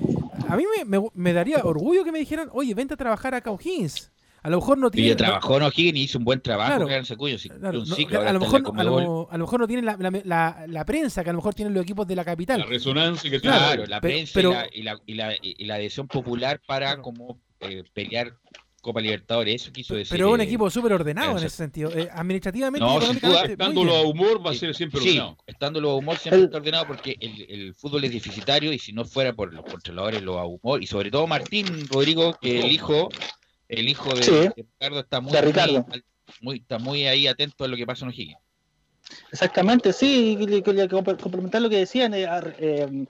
[SPEAKER 7] a mí me, daría orgullo que me dijeran, oye, vente a trabajar acá O'Higgins. A lo mejor no tiene.
[SPEAKER 8] Y trabajó en O'Higgins y hizo un buen trabajo claro, un ciclo,
[SPEAKER 7] a, lo mejor, a, lo, mejor no tiene la, la, la, prensa que a lo mejor tienen los equipos de la capital.
[SPEAKER 3] La resonancia que
[SPEAKER 8] tiene. Claro, la prensa y, la, y, la, y, la, adhesión popular para como eh, pelear Copa Libertadores, eso quiso decir.
[SPEAKER 7] Pero un eh, equipo súper ordenado en ese sentido. Eh, administrativamente,
[SPEAKER 3] no, estándolo a humor va a ser siempre ordenado.
[SPEAKER 8] Sí, estándolo a humor siempre está ordenado porque el, el, fútbol es deficitario y si no fuera por los controladores, lo a humor, y sobre todo Martín Rodrigo, que el hijo el hijo de, Ricardo está muy, está muy ahí atento a lo que pasa en O'Higgins.
[SPEAKER 9] Exactamente, sí, complementar lo que decían, eh, eh,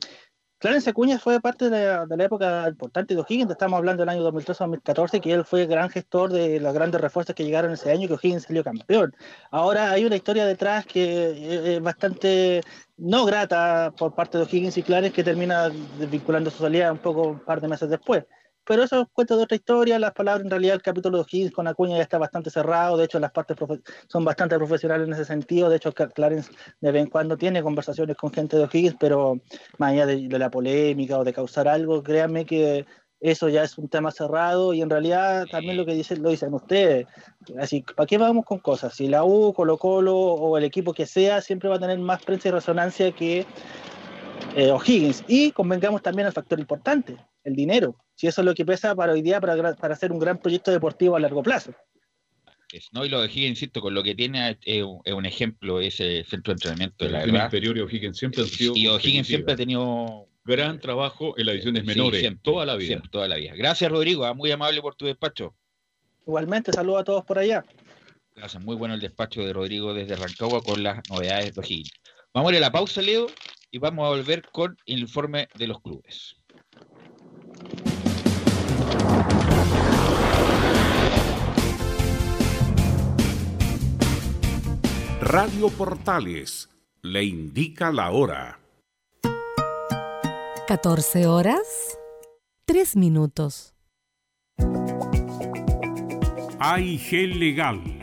[SPEAKER 9] Clarence Acuña fue parte de la, época importante de O'Higgins, estamos hablando del año 2013-2014, que él fue gran gestor de los grandes refuerzos que llegaron ese año, que O'Higgins salió campeón. Ahora hay una historia detrás que es bastante no grata por parte de O'Higgins y Clarence, que termina desvinculando su salida un poco un par de meses después. Pero eso cuenta de otra historia, las palabras en realidad el capítulo de Higgins con Acuña ya está bastante cerrado, de hecho las partes son bastante profesionales en ese sentido, de hecho Clarence de vez en cuando tiene conversaciones con gente de Higgins, pero más allá de, la polémica o de causar algo, créanme que eso ya es un tema cerrado y en realidad también lo que dicen lo dicen ustedes. Así, ¿para qué vamos con cosas? Si la U, Colo Colo o el equipo que sea siempre va a tener más prensa y resonancia que eh, O'Higgins. Y convengamos también al factor importante, el dinero. Si eso es lo que pesa para hoy día para, para hacer un gran proyecto deportivo a largo plazo.
[SPEAKER 8] No, y lo de O'Higgins, insisto, con lo que tiene es, un ejemplo ese centro de entrenamiento de la verdad.
[SPEAKER 3] Interior y O'Higgins siempre han sido.
[SPEAKER 8] Y O'Higgins siempre ha tenido.
[SPEAKER 3] Gran trabajo en las ediciones menores, toda la vida.
[SPEAKER 8] toda la vida. Gracias, Rodrigo, ah, muy amable por tu despacho.
[SPEAKER 9] Igualmente, saludo a todos por allá.
[SPEAKER 8] Gracias, muy bueno el despacho de Rodrigo desde Rancagua con las novedades de O'Higgins. Vamos a ir a la pausa, Leo, y vamos a volver con el informe de los clubes.
[SPEAKER 11] Radio Portales le indica la hora.
[SPEAKER 12] 14 horas, 3 minutos.
[SPEAKER 11] AIG Legal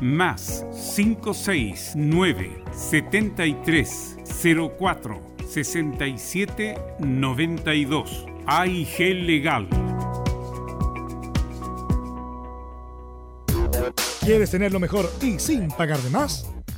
[SPEAKER 11] más 569 73 04 67 92 AIG Legal.
[SPEAKER 2] ¿Quieres tener lo mejor y sin pagar de más?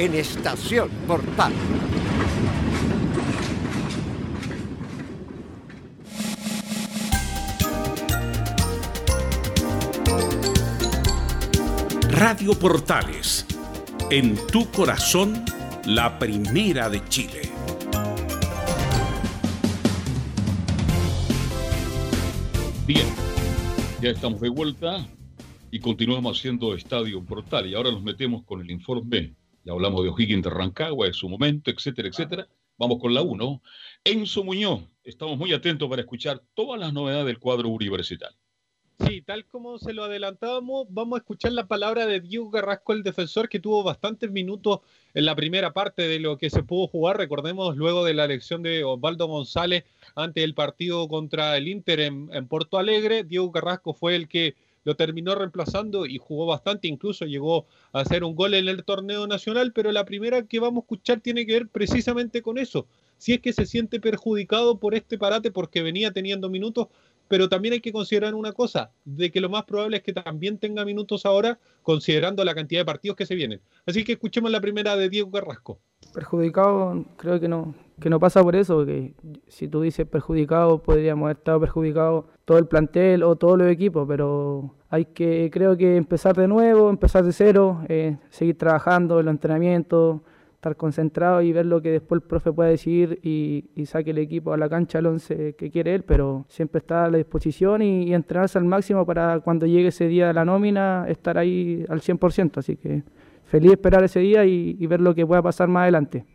[SPEAKER 1] en Estación Portal.
[SPEAKER 11] Radio Portales, en tu corazón, la primera de Chile.
[SPEAKER 3] Bien, ya estamos de vuelta y continuamos haciendo Estadio Portal y ahora nos metemos con el informe. Ya hablamos de O'Higgins de Rancagua, de su momento, etcétera, etcétera. Vamos con la 1. Enzo Muñoz, estamos muy atentos para escuchar todas las novedades del cuadro universitario.
[SPEAKER 5] Sí, tal como se lo adelantábamos, vamos a escuchar la palabra de Diego Carrasco, el defensor, que tuvo bastantes minutos en la primera parte de lo que se pudo jugar. Recordemos, luego de la elección de Osvaldo González ante el partido contra el Inter en, en Porto Alegre, Diego Carrasco fue el que lo terminó reemplazando y jugó bastante, incluso llegó a hacer un gol en el torneo nacional, pero la primera que vamos a escuchar tiene que ver precisamente con eso. Si es que se siente perjudicado por este parate porque venía teniendo minutos, pero también hay que considerar una cosa, de que lo más probable es que también tenga minutos ahora, considerando la cantidad de partidos que se vienen. Así que escuchemos la primera de Diego Carrasco.
[SPEAKER 13] Perjudicado, creo que no, que no pasa por eso, que si tú dices perjudicado, podríamos haber estado perjudicados todo el plantel o todos los equipos, pero hay que, creo que empezar de nuevo, empezar de cero, eh, seguir trabajando en los entrenamientos, estar concentrado y ver lo que después el profe puede decir y, saque el equipo a la cancha al 11 que quiere él, pero siempre está a la disposición y, entrenarse al máximo para cuando llegue ese día de la nómina estar ahí al 100%. Así que feliz esperar ese día y, ver lo que pueda pasar más adelante.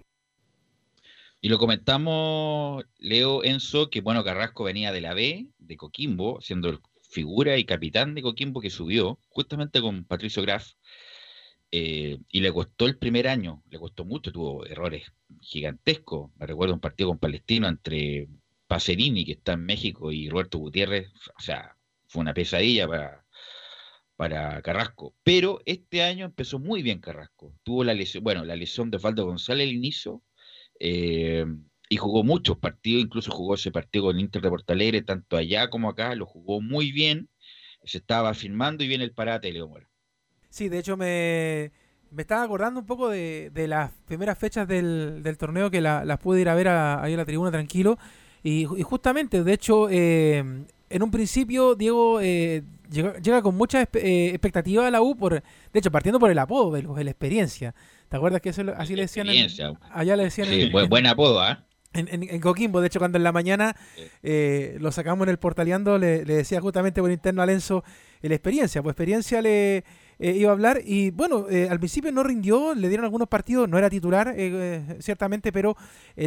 [SPEAKER 8] Y lo comentamos, Leo Enzo, que bueno, Carrasco venía de la B, de Coquimbo, siendo el figura y capitán de Coquimbo que subió, justamente con Patricio Graf eh, y le costó el primer año, le costó mucho, tuvo errores gigantescos. Me recuerdo un partido con Palestino entre Pacerini, que está en México, y Roberto Gutiérrez. O sea, fue una pesadilla para, para Carrasco. Pero este año empezó muy bien Carrasco. Tuvo la lesión, bueno, la lesión de Osvaldo González al inicio. Eh, y jugó muchos partidos, incluso jugó ese partido con Inter de Porto Alegre, tanto allá como acá, lo jugó muy bien, se estaba firmando y viene el parate de Leo Mora.
[SPEAKER 7] Sí, de hecho me, me estaba acordando un poco de, las primeras fechas del, del torneo que las pude ir a ver ahí a la tribuna tranquilo. Y, justamente, de hecho, eh, en un principio Diego eh, llega, con mucha eh, expectativa a la U, por, de hecho, partiendo por el apodo, de, la experiencia. ¿Te acuerdas que eso, así le decían? allá le decían.
[SPEAKER 8] Sí, buen, apodo, ¿ah?
[SPEAKER 7] En, Coquimbo, de hecho, cuando en la mañana lo sacamos en el portaleando, le, le, decía justamente por interno a Lenzo la experiencia. Pues experiencia le eh, iba a hablar y bueno, eh, al principio no rindió, le dieron algunos partidos, no era titular eh, ciertamente, pero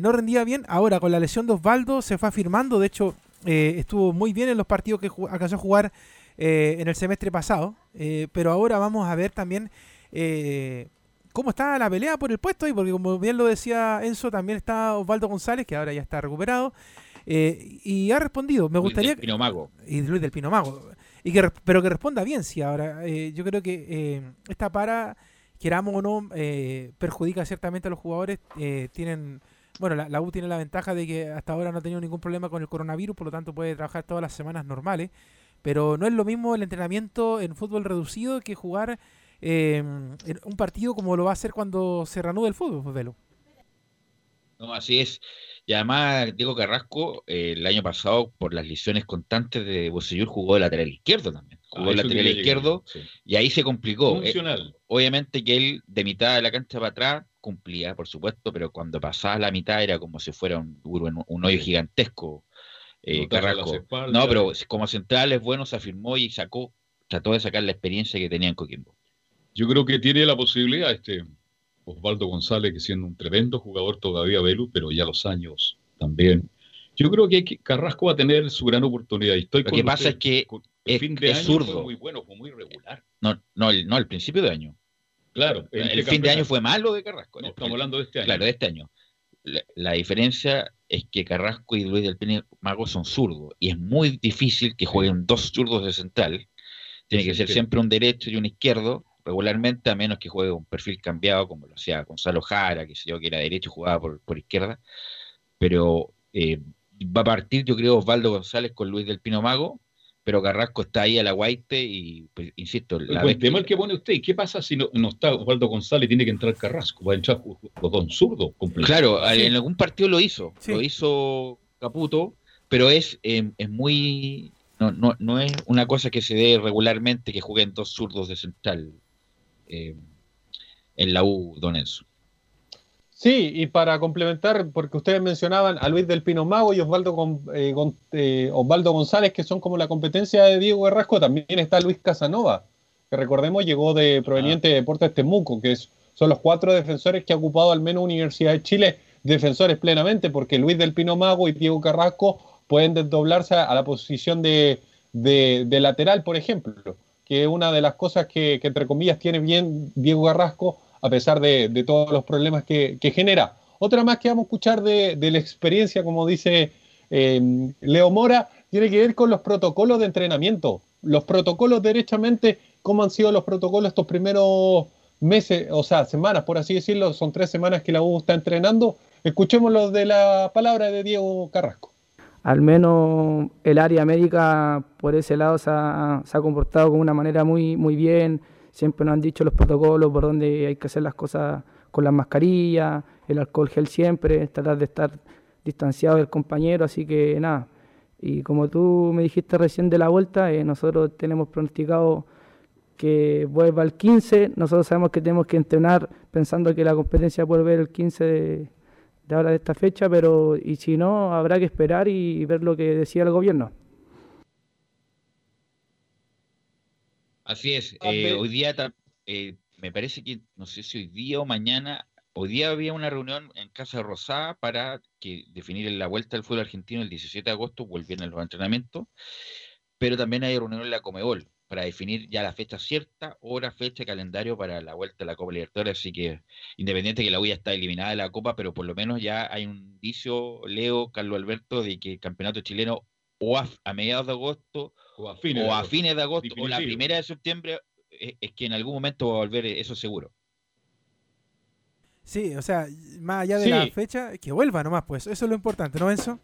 [SPEAKER 7] no rendía bien. Ahora con la lesión de Osvaldo se fue afirmando, de hecho estuvo muy bien en los partidos que alcanzó a jugar en el semestre pasado, pero ahora vamos a ver también cómo está la pelea por el puesto y porque como bien lo decía Enzo, también está Osvaldo González, que ahora ya está recuperado, eh, y ha respondido. Me gustaría...
[SPEAKER 8] Luis del Pino Mago.
[SPEAKER 7] Y Luis del Pino Mago. Y que, pero que responda bien, sí, ahora. Eh, yo creo que eh, esta para, queramos o no, perjudica ciertamente a los jugadores. tienen... Bueno, la, la, U tiene la ventaja de que hasta ahora no ha tenido ningún problema con el coronavirus, por lo tanto puede trabajar todas las semanas normales. Pero no es lo mismo el entrenamiento en fútbol reducido que jugar eh, un partido como lo va a hacer cuando se reanude el fútbol, pues, Velo.
[SPEAKER 8] No, así es. Y además, Diego Carrasco, eh, el año pasado, por las lesiones constantes de Bocellur, jugó de lateral izquierdo también. Jugó de ah, lateral izquierdo y ahí se complicó. Eh, obviamente que él, de mitad de la cancha para atrás, cumplía, por supuesto, pero cuando pasaba la mitad era como si fuera un, un hoyo gigantesco. Carrasco. no, pero como central es bueno, se afirmó y sacó, trató de sacar la experiencia que tenía en Coquimbo.
[SPEAKER 3] Yo creo que tiene la posibilidad este Osvaldo González, que siendo un tremendo jugador todavía, Velu, pero ya los años también. Yo creo que Carrasco va a tener su gran oportunidad.
[SPEAKER 8] Lo que pasa es que el fin de año zurdo. Fue
[SPEAKER 3] muy bueno, fue muy regular.
[SPEAKER 8] No, no, el, no, el principio de año.
[SPEAKER 3] Claro.
[SPEAKER 8] El, fin de año fue malo de Carrasco.
[SPEAKER 3] No, estamos hablando de este año.
[SPEAKER 8] Claro, de este año. La, diferencia es que Carrasco y Luis del Pino Mago son zurdos y es muy difícil que jueguen dos zurdos de central. Tiene que ser siempre un derecho y un izquierdo regularmente, a menos que juegue un perfil cambiado, como lo hacía Gonzalo Jara, que sé yo, que era derecho y jugaba por, izquierda. Pero eh, va a partir, yo creo, Osvaldo González con Luis del Pino Mago, pero Carrasco está ahí a la guaite y, pues, insisto...
[SPEAKER 3] La el tema que pone usted, ¿qué pasa si no, está Osvaldo González y tiene que entrar Carrasco? ¿Va a entrar con zurdo?
[SPEAKER 8] Claro, en algún partido lo hizo, lo hizo Caputo, pero es, eh, es muy... No, no, no es una cosa que se dé regularmente que jueguen dos zurdos de central. Eh, en la U, Don Enzo.
[SPEAKER 5] Sí, y para complementar, porque ustedes mencionaban a Luis del Pino Mago y Osvaldo, eh, eh, Osvaldo González, que son como la competencia de Diego Guerrasco, también está Luis Casanova, que recordemos llegó de proveniente de Deportes Temuco, que son los cuatro defensores que ha ocupado al menos Universidad de Chile, defensores plenamente, porque Luis del Pino Mago y Diego Carrasco pueden desdoblarse a la posición de lateral, por ejemplo que es una de las cosas que, entre comillas, tiene bien Diego Garrasco, a pesar de, todos los problemas que, genera. Otra más que vamos a escuchar de, la experiencia, como dice eh, Leo Mora, tiene que ver con los protocolos de entrenamiento. Los protocolos, derechamente, cómo han sido los protocolos estos primeros meses, o sea, semanas, por así decirlo, son tres semanas que la U está entrenando. Escuchemos lo de la palabra de Diego Carrasco
[SPEAKER 13] al menos el área médica por ese lado se ha, comportado de una manera muy, muy bien. Siempre nos han dicho los protocolos por donde hay que hacer las cosas con las mascarillas, el alcohol gel siempre, tratar de estar distanciado del compañero, así que nada. Y como tú me dijiste recién de la vuelta, eh, nosotros tenemos pronosticado que vuelva el 15, nosotros sabemos que tenemos que entrenar pensando que la competencia volver el 15 de, de ahora de esta fecha, pero y si no, habrá que esperar y ver lo que decía el gobierno.
[SPEAKER 8] Así es, eh, hoy día eh, me parece que, no sé si hoy día o mañana, hoy día había una reunión en Casa Rosada para que definir la vuelta al fútbol argentino el 17 de agosto, volvieron los entrenamientos, pero también hay reunión en la Comebol, para definir ya la fecha cierta, hora, fecha, calendario para la vuelta a la Copa Libertadores. Así que, independiente que la U ya está eliminada de la Copa, pero por lo menos ya hay un indicio, Leo, Carlos Alberto, de que el campeonato chileno o a, mediados de agosto o a fines, de, agosto, o la primera de septiembre, es, es, que en algún momento va a volver, eso seguro.
[SPEAKER 7] Sí, o sea, más allá de la fecha, que vuelva nomás, pues, eso es lo importante, ¿no, Enzo?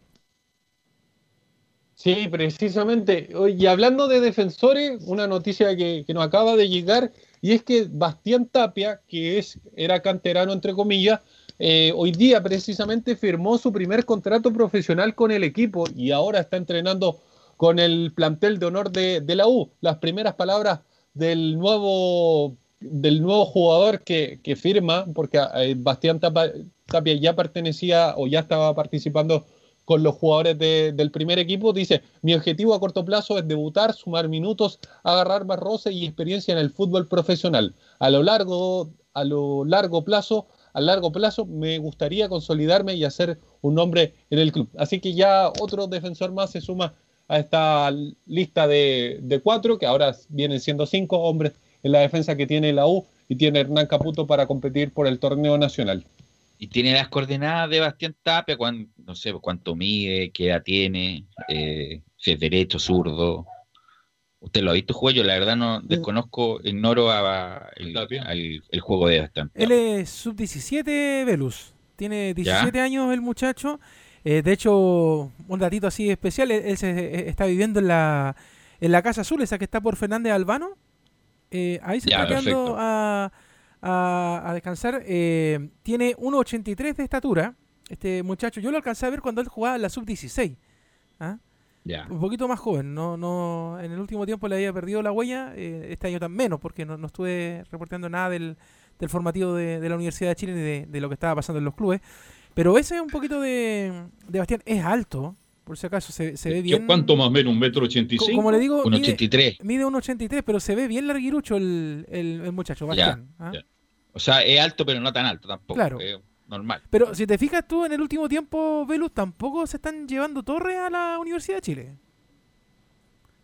[SPEAKER 5] Sí, precisamente. Y hablando de defensores, una noticia que, nos acaba de llegar, y es que Bastián Tapia, que es, era canterano entre comillas, eh, hoy día precisamente firmó su primer contrato profesional con el equipo y ahora está entrenando con el plantel de honor de, la U. Las primeras palabras del nuevo, del nuevo jugador que, firma, porque eh, Bastián Tapia ya pertenecía o ya estaba participando con los jugadores del primer equipo. Dice, mi objetivo a corto plazo es debutar, sumar minutos, agarrar más roce y experiencia en el fútbol profesional. A lo largo, a lo largo plazo, a largo plazo me gustaría consolidarme y hacer un nombre en el club. Así que ya otro defensor más se suma a esta lista de, de cuatro, que ahora vienen siendo cinco hombres en la defensa que tiene la U y tiene Hernán Caputo para competir por el torneo nacional.
[SPEAKER 8] Y tiene las coordenadas de Bastián Tapia, no sé cuánto mide, qué edad tiene, eh, si es derecho, zurdo. ¿Usted lo ha visto jugar? Yo la verdad no desconozco, ignoro a, el, juego de Bastián.
[SPEAKER 7] Él es sub-17 Velus. Tiene 17 años el muchacho. Eh, de hecho, un datito así especial, él, se, eh, está viviendo en la, en la Casa Azul, esa que está por Fernández Albano. Eh, ahí se está quedando a, a, descansar. tiene 1,83 de estatura. Este muchacho, yo lo alcancé a ver cuando él jugaba en la sub-16. ¿ah? Un poquito más joven, no, no, en el último tiempo le había perdido la huella, este año tan menos, porque no, no estuve reportando nada del, del formativo de, la Universidad de Chile ni de, lo que estaba pasando en los clubes. Pero ese es un poquito de, de Bastián, es alto, por si acaso se, se ve bien.
[SPEAKER 3] ¿Cuánto más o menos? ¿Un metro ochenta y cinco?
[SPEAKER 7] Como le digo,
[SPEAKER 8] un mide,
[SPEAKER 7] mide un 83, pero se ve bien larguirucho el, el, muchacho, Bastián. ¿ah?
[SPEAKER 8] O sea, es alto, pero no tan alto tampoco. Claro. normal.
[SPEAKER 7] Pero si te fijas tú, en el último tiempo, Velus, tampoco se están llevando torres a la Universidad de Chile.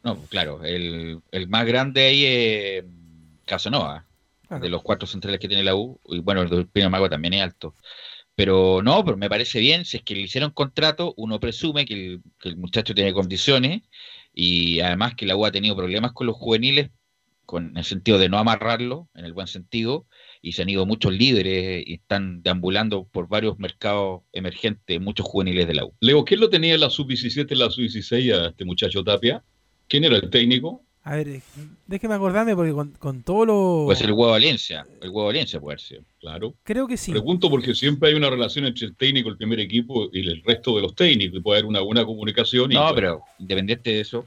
[SPEAKER 8] No, claro, el, el más grande ahí es Casanova de los cuatro centrales que tiene la U, y bueno, el Pino Mago también es alto. Pero no, pero me parece bien, si es que le hicieron contrato, uno presume que el, muchacho tiene condiciones y además que la U ha tenido problemas con los juveniles, con el sentido de no amarrarlo, en el buen sentido, y se han ido muchos líderes y están deambulando por varios mercados emergentes, muchos juveniles de la U.
[SPEAKER 3] Leo, ¿quién lo tenía en la sub-17 y la sub-16 a este muchacho Tapia? ¿Quién era el técnico?
[SPEAKER 7] A ver, déjeme acordarme porque con, con todo lo.
[SPEAKER 8] Pues el huevo Valencia, el huevo Valencia puede ser, claro.
[SPEAKER 7] Creo que sí.
[SPEAKER 3] Pregunto porque siempre hay una relación entre el técnico, el primer equipo y el resto de los técnicos, y puede haber una buena comunicación.
[SPEAKER 8] no, pero independiente de eso,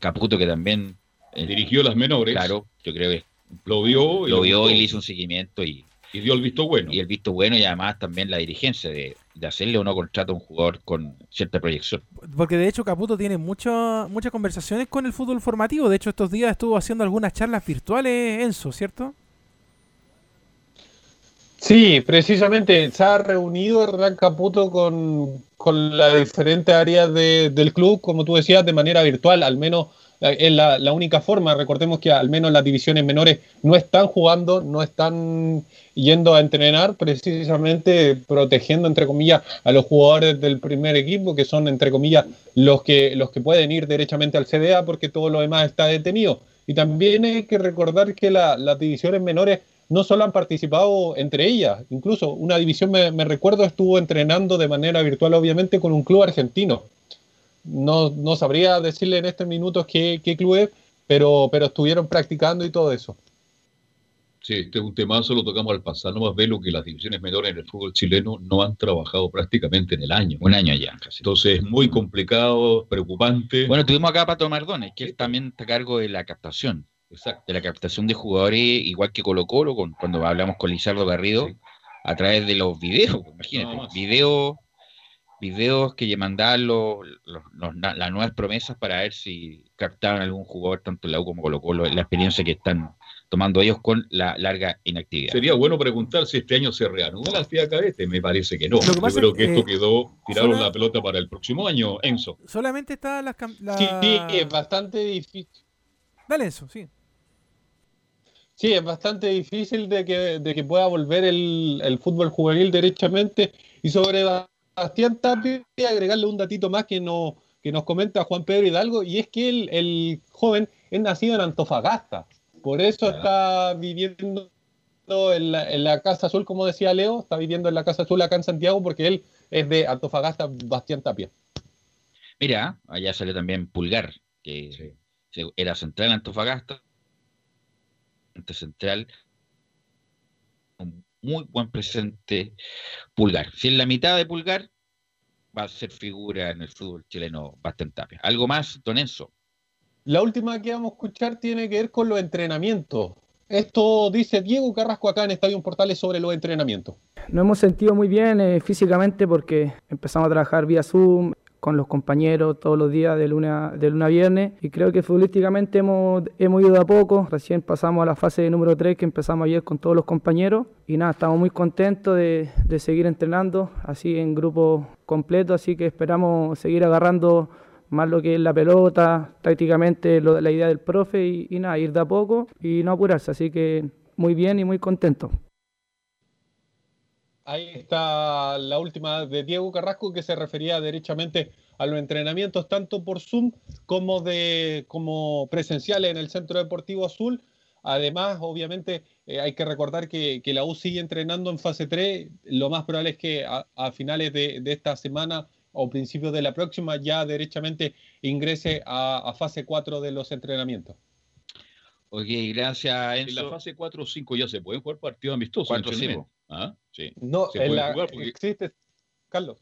[SPEAKER 8] Caputo que también.
[SPEAKER 3] Eh, dirigió las menores.
[SPEAKER 8] Claro, yo creo que.
[SPEAKER 3] Lo vio.
[SPEAKER 8] Y lo vio y le hizo un seguimiento y.
[SPEAKER 3] Y dio el visto bueno.
[SPEAKER 8] Y el visto bueno y además también la dirigencia de, de hacerle o no contrato a un jugador con cierta proyección.
[SPEAKER 7] Porque de hecho Caputo tiene muchas muchas conversaciones con el fútbol formativo. De hecho, estos días estuvo haciendo algunas charlas virtuales, Enzo, ¿cierto?
[SPEAKER 5] Sí, precisamente se ha reunido Hernán Caputo con, con las diferentes áreas del club, como tú decías, de manera virtual, al menos es la, única forma. Recordemos que al menos las divisiones menores no están jugando, no están yendo a entrenar, precisamente protegiendo, entre comillas, a los jugadores del primer equipo, que son, entre comillas, los que, los que pueden ir derechamente al CDA, porque todo lo demás está detenido. Y también hay que recordar que las divisiones menores no solo han participado entre ellas, incluso una división, me, recuerdo, estuvo entrenando de manera virtual, obviamente, con un club argentino. No, no sabría decirle en este minuto qué, qué club es, pero, pero estuvieron practicando y todo eso.
[SPEAKER 3] Sí, este es un temazo, lo tocamos al pasar. No más ve lo que las divisiones menores en el fútbol chileno no han trabajado prácticamente en el año.
[SPEAKER 8] Un año ya, casi.
[SPEAKER 3] Entonces es muy complicado, preocupante.
[SPEAKER 8] Bueno, tuvimos acá a Pato Mardones, que él también está a cargo de la captación. Exacto. De la captación de jugadores, igual que Colo Colo, cuando hablamos con Lizardo Garrido, a través de los videos, imagínate, videos videos que mandaban los, las nuevas promesas para ver si captaban algún jugador, tanto en la U como Colo Colo, la experiencia que están tomando ellos con la larga inactividad.
[SPEAKER 3] Sería bueno preguntar si este año se reanuda la actividad cadete. Me parece que no. Yo creo que esto quedó, tiraron la pelota para el próximo año, Enzo.
[SPEAKER 7] Solamente está las... La...
[SPEAKER 5] Sí, es bastante difícil.
[SPEAKER 7] Dale, Enzo, sí.
[SPEAKER 5] Sí, es bastante difícil de que, de que pueda volver el, el fútbol juvenil derechamente. Y sobre Bastián Tapia, agregarle un datito más que, no, que nos comenta Juan Pedro Hidalgo, y es que el, el joven es nacido en Antofagasta. Por eso está viviendo en la, Casa Azul, como decía Leo, está viviendo en la Casa Azul acá en Santiago porque él es de Antofagasta, Bastián Tapia.
[SPEAKER 8] Mira, allá sale también Pulgar, que era central en Antofagasta, central, muy buen presente Pulgar. Si en la mitad de Pulgar va a ser figura en el fútbol chileno Bastián Tapia. ¿Algo más, Don Enzo?
[SPEAKER 5] La última que vamos a escuchar tiene que ver con los entrenamientos. Esto dice Diego Carrasco acá en Estadio Portales sobre los entrenamientos.
[SPEAKER 13] Nos hemos sentido muy bien eh, físicamente porque empezamos a trabajar vía Zoom con los compañeros todos los días de luna, de luna a viernes y creo que futbolísticamente hemos, hemos ido de a poco. Recién pasamos a la fase número 3 que empezamos ayer con todos los compañeros y nada, estamos muy contentos de, de seguir entrenando así en grupo completo, así que esperamos seguir agarrando más lo que es la pelota, prácticamente la idea del profe y, nada, ir de a poco y no apurarse. Así que muy bien y muy contento.
[SPEAKER 5] Ahí está la última de Diego Carrasco que se refería derechamente a los entrenamientos tanto por Zoom como de como presenciales en el Centro Deportivo Azul. Además, obviamente, eh, hay que recordar que, la U sigue entrenando en fase 3. Lo más probable es que a, finales de, esta semana o principios de la próxima ya derechamente ingrese a, fase 4 de los entrenamientos.
[SPEAKER 8] Ok, gracias.
[SPEAKER 3] En la fase 4 o 5 ya se pueden jugar partidos amistosos.
[SPEAKER 8] 4 5.
[SPEAKER 5] ¿Ah? Sí. No, en la, existe, Carlos.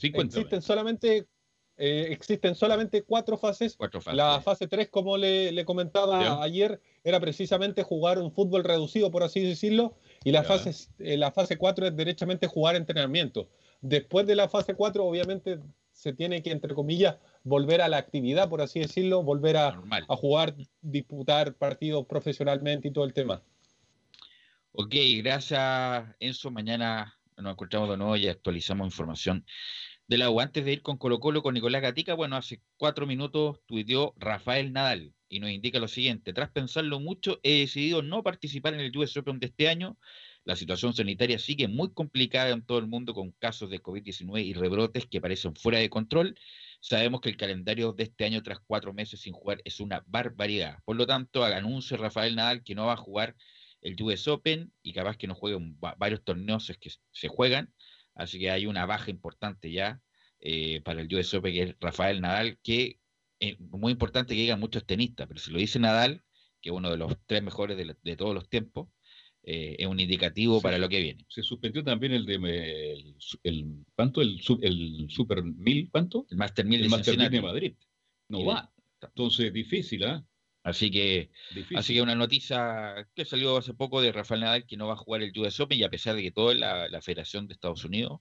[SPEAKER 5] existen solamente eh, existen solamente cuatro fases. la fase 3, como le, comentaba ayer, era precisamente jugar un fútbol reducido, por así decirlo, y la, fase, eh, la fase 4 es derechamente jugar entrenamiento. Después de la fase 4, obviamente, se tiene que, entre comillas, volver a la actividad, por así decirlo, volver a, a jugar, disputar partidos profesionalmente y todo el tema.
[SPEAKER 8] Ok, gracias Enzo. Mañana nos encontramos de nuevo y actualizamos información de la U. Antes de ir con Colo Colo, con Nicolás Gatica, bueno, hace cuatro minutos tuiteó Rafael Nadal y nos indica lo siguiente. Tras pensarlo mucho, he decidido no participar en el US Open de este año. La situación sanitaria sigue muy complicada en todo el mundo con casos de COVID-19 y rebrotes que parecen fuera de control. Sabemos que el calendario de este año tras cuatro meses sin jugar es una barbaridad. Por lo tanto, anuncio Rafael Nadal que no va a jugar el US Open y capaz que no jueguen varios torneos que se juegan. Así que hay una baja importante ya eh, para el US Open, que es Rafael Nadal, que es muy importante que digan muchos tenistas, pero si lo dice Nadal, que es uno de los tres mejores de, todos los tiempos, eh, es un indicativo para lo que viene.
[SPEAKER 3] Se suspendió también el de el, el ¿cuánto? El, el Super 1000, ¿cuánto?
[SPEAKER 8] El Master 1000 de,
[SPEAKER 3] de Madrid. No va. Entonces, difícil, ¿ah?
[SPEAKER 8] Así que, así que una noticia que salió hace poco de Rafael Nadal que no va a jugar el US Open y a pesar de que toda la, Federación de Estados Unidos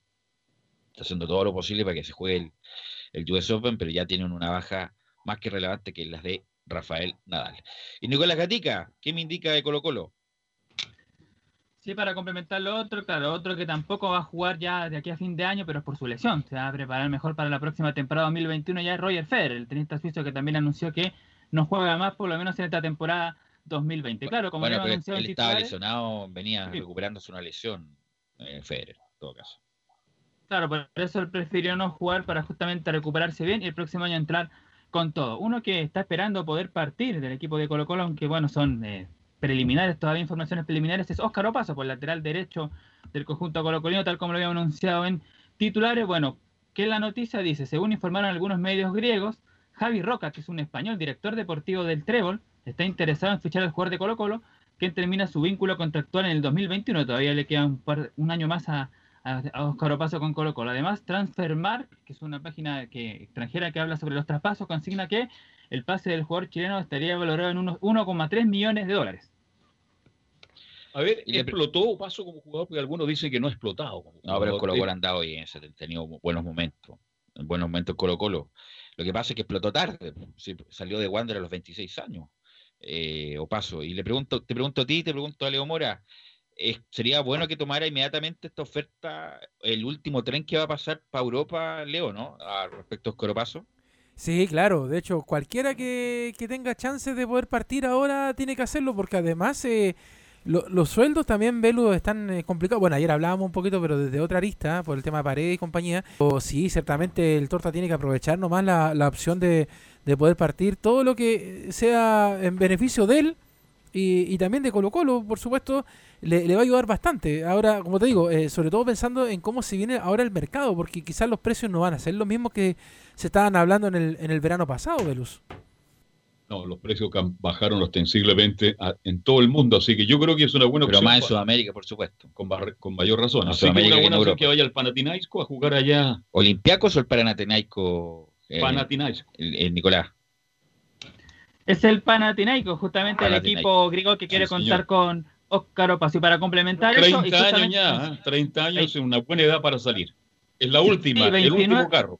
[SPEAKER 8] está haciendo todo lo posible para que se juegue el, US Open, pero ya tienen una baja más que relevante que las de Rafael Nadal. Y Nicolás Gatica, ¿qué me indica de Colo Colo?
[SPEAKER 4] Sí, para complementar lo otro, claro, otro que tampoco va a jugar ya de aquí a fin de año, pero es por su lesión. Se va a preparar mejor para la próxima temporada 2021 ya es Roger Federer, el tenista suizo que también anunció que no juega más por lo menos en esta temporada 2020. Claro, como
[SPEAKER 8] bueno, pero él, estaba lesionado, venía recuperándose una lesión, en eh, Federer, en todo caso.
[SPEAKER 4] Claro, por eso él prefirió no jugar para justamente recuperarse bien y el próximo año entrar con todo. Uno que está esperando poder partir del equipo de Colo Colo, aunque bueno, son eh, preliminares, todavía informaciones preliminares, es Óscar Opaso, por lateral derecho del conjunto colocolino, tal como lo había anunciado en titulares. Bueno, que la noticia dice, según informaron algunos medios griegos, Javi Roca, que es un español, director deportivo del Trébol, está interesado en fichar al jugador de Colo Colo, que termina su vínculo contractual en el 2021. Todavía le queda un, año más a, a, Oscar Opaso con Colo Colo. Además, Transfermark, que es una página que, extranjera que habla sobre los traspasos, consigna que el pase del jugador chileno estaría valorado en unos 1,3 millones de dólares.
[SPEAKER 3] A ver, ¿explotó Opaso como jugador? Porque algunos dicen que no ha explotado.
[SPEAKER 8] no, pero Colo Colo han dado y ha tenido buenos momentos. En buenos momentos Colo Colo. Lo que pasa es que explotó tarde, salió de Wander a los 26 años, eh, o paso. Y le pregunto, te pregunto a ti, te pregunto a Leo Mora, ¿sería bueno que tomara inmediatamente esta oferta el último tren que va a pasar para Europa, Leo, ¿no? A respecto a Escoropaso.
[SPEAKER 7] Sí, claro. De hecho, cualquiera que, que tenga chances de poder partir ahora tiene que hacerlo porque además... Eh, los sueldos también, Velu, están eh, complicados. Bueno, ayer hablábamos un poquito, pero desde otra arista, por el tema de pared y compañía. O sí, ciertamente el Torta tiene que aprovechar nomás la, la opción de, de poder partir todo lo que sea en beneficio de él y, también de Colo Colo, por supuesto, le, le, va a ayudar bastante. Ahora, como te digo, eh, sobre todo pensando en cómo se viene ahora el mercado, porque quizás los precios no van a ser los mismos que se estaban hablando en el, en el verano pasado, Velus.
[SPEAKER 3] No, los precios bajaron ostensiblemente en todo el mundo, así que yo creo que es una buena
[SPEAKER 8] opción. Pero más en Sudamérica, por supuesto.
[SPEAKER 3] Con, con mayor razón. así que una buena opción que vaya al Panathinaikos a jugar allá.
[SPEAKER 8] ¿Olimpiacos o el Panathinaikos?
[SPEAKER 3] Eh, Panathinaikos.
[SPEAKER 8] El, Nicolás.
[SPEAKER 4] Es el Panathinaikos, justamente el equipo griego que quiere contar con Óscar Opaso. Y para complementar
[SPEAKER 3] 30 eso... años ya, 30 ¿eh? años es una buena edad para salir. Es la última, el último carro.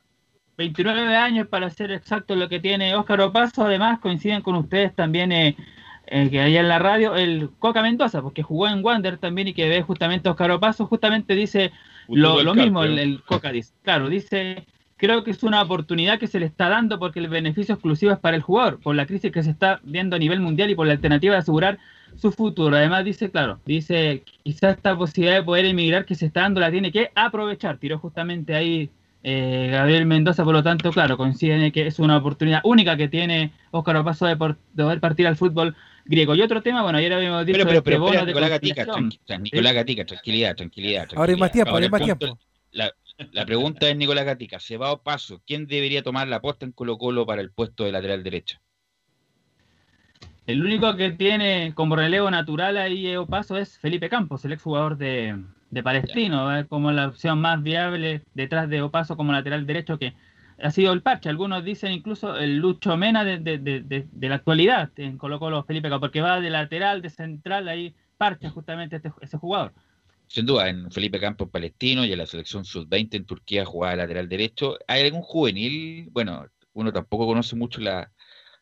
[SPEAKER 4] 29 años para ser exacto lo que tiene Óscar Opaso. Además, coinciden con ustedes también eh, eh, que allá en la radio, el Coca Mendoza, porque jugó en Wander también y que ve justamente Óscar Opaso, justamente dice lo, mismo, el, Coca dice. Claro, dice, creo que es una oportunidad que se le está dando porque el beneficio exclusivo es para el jugador, por la crisis que se está viendo a nivel mundial y por la alternativa de asegurar su futuro. Además dice, claro, dice, quizás esta posibilidad de poder emigrar que se está dando la tiene que aprovechar. Tiró justamente ahí eh, Gabriel Mendoza, por lo tanto, claro, coincide en que es una oportunidad única que tiene Óscar Opaso de, poder partir al fútbol griego. Y otro tema, bueno, ayer habíamos dicho...
[SPEAKER 8] Pero, pero, pero, Nicolás Gatica, Nicolás Gatica, tranquilidad, tranquilidad,
[SPEAKER 7] Ahora hay más tiempo, ahora hay más tiempo.
[SPEAKER 8] La, la pregunta es, Nicolás Gatica, se va a paso, ¿quién debería tomar la posta en Colo Colo para el puesto de lateral derecho?
[SPEAKER 4] El único que tiene como relevo natural ahí Opaso es Felipe Campos, el exjugador de, de Palestino, como la opción más viable detrás de Opaso como lateral derecho que ha sido el parche. Algunos dicen incluso el Lucho Mena de, de, de, de la actualidad en Colo Colo Felipe porque va de lateral, de central, ahí parche justamente este, ese jugador.
[SPEAKER 8] Sin duda, en Felipe Campos Palestino y en la selección sub-20 en Turquía jugaba lateral derecho. ¿Hay algún juvenil? Bueno, uno tampoco conoce mucho la,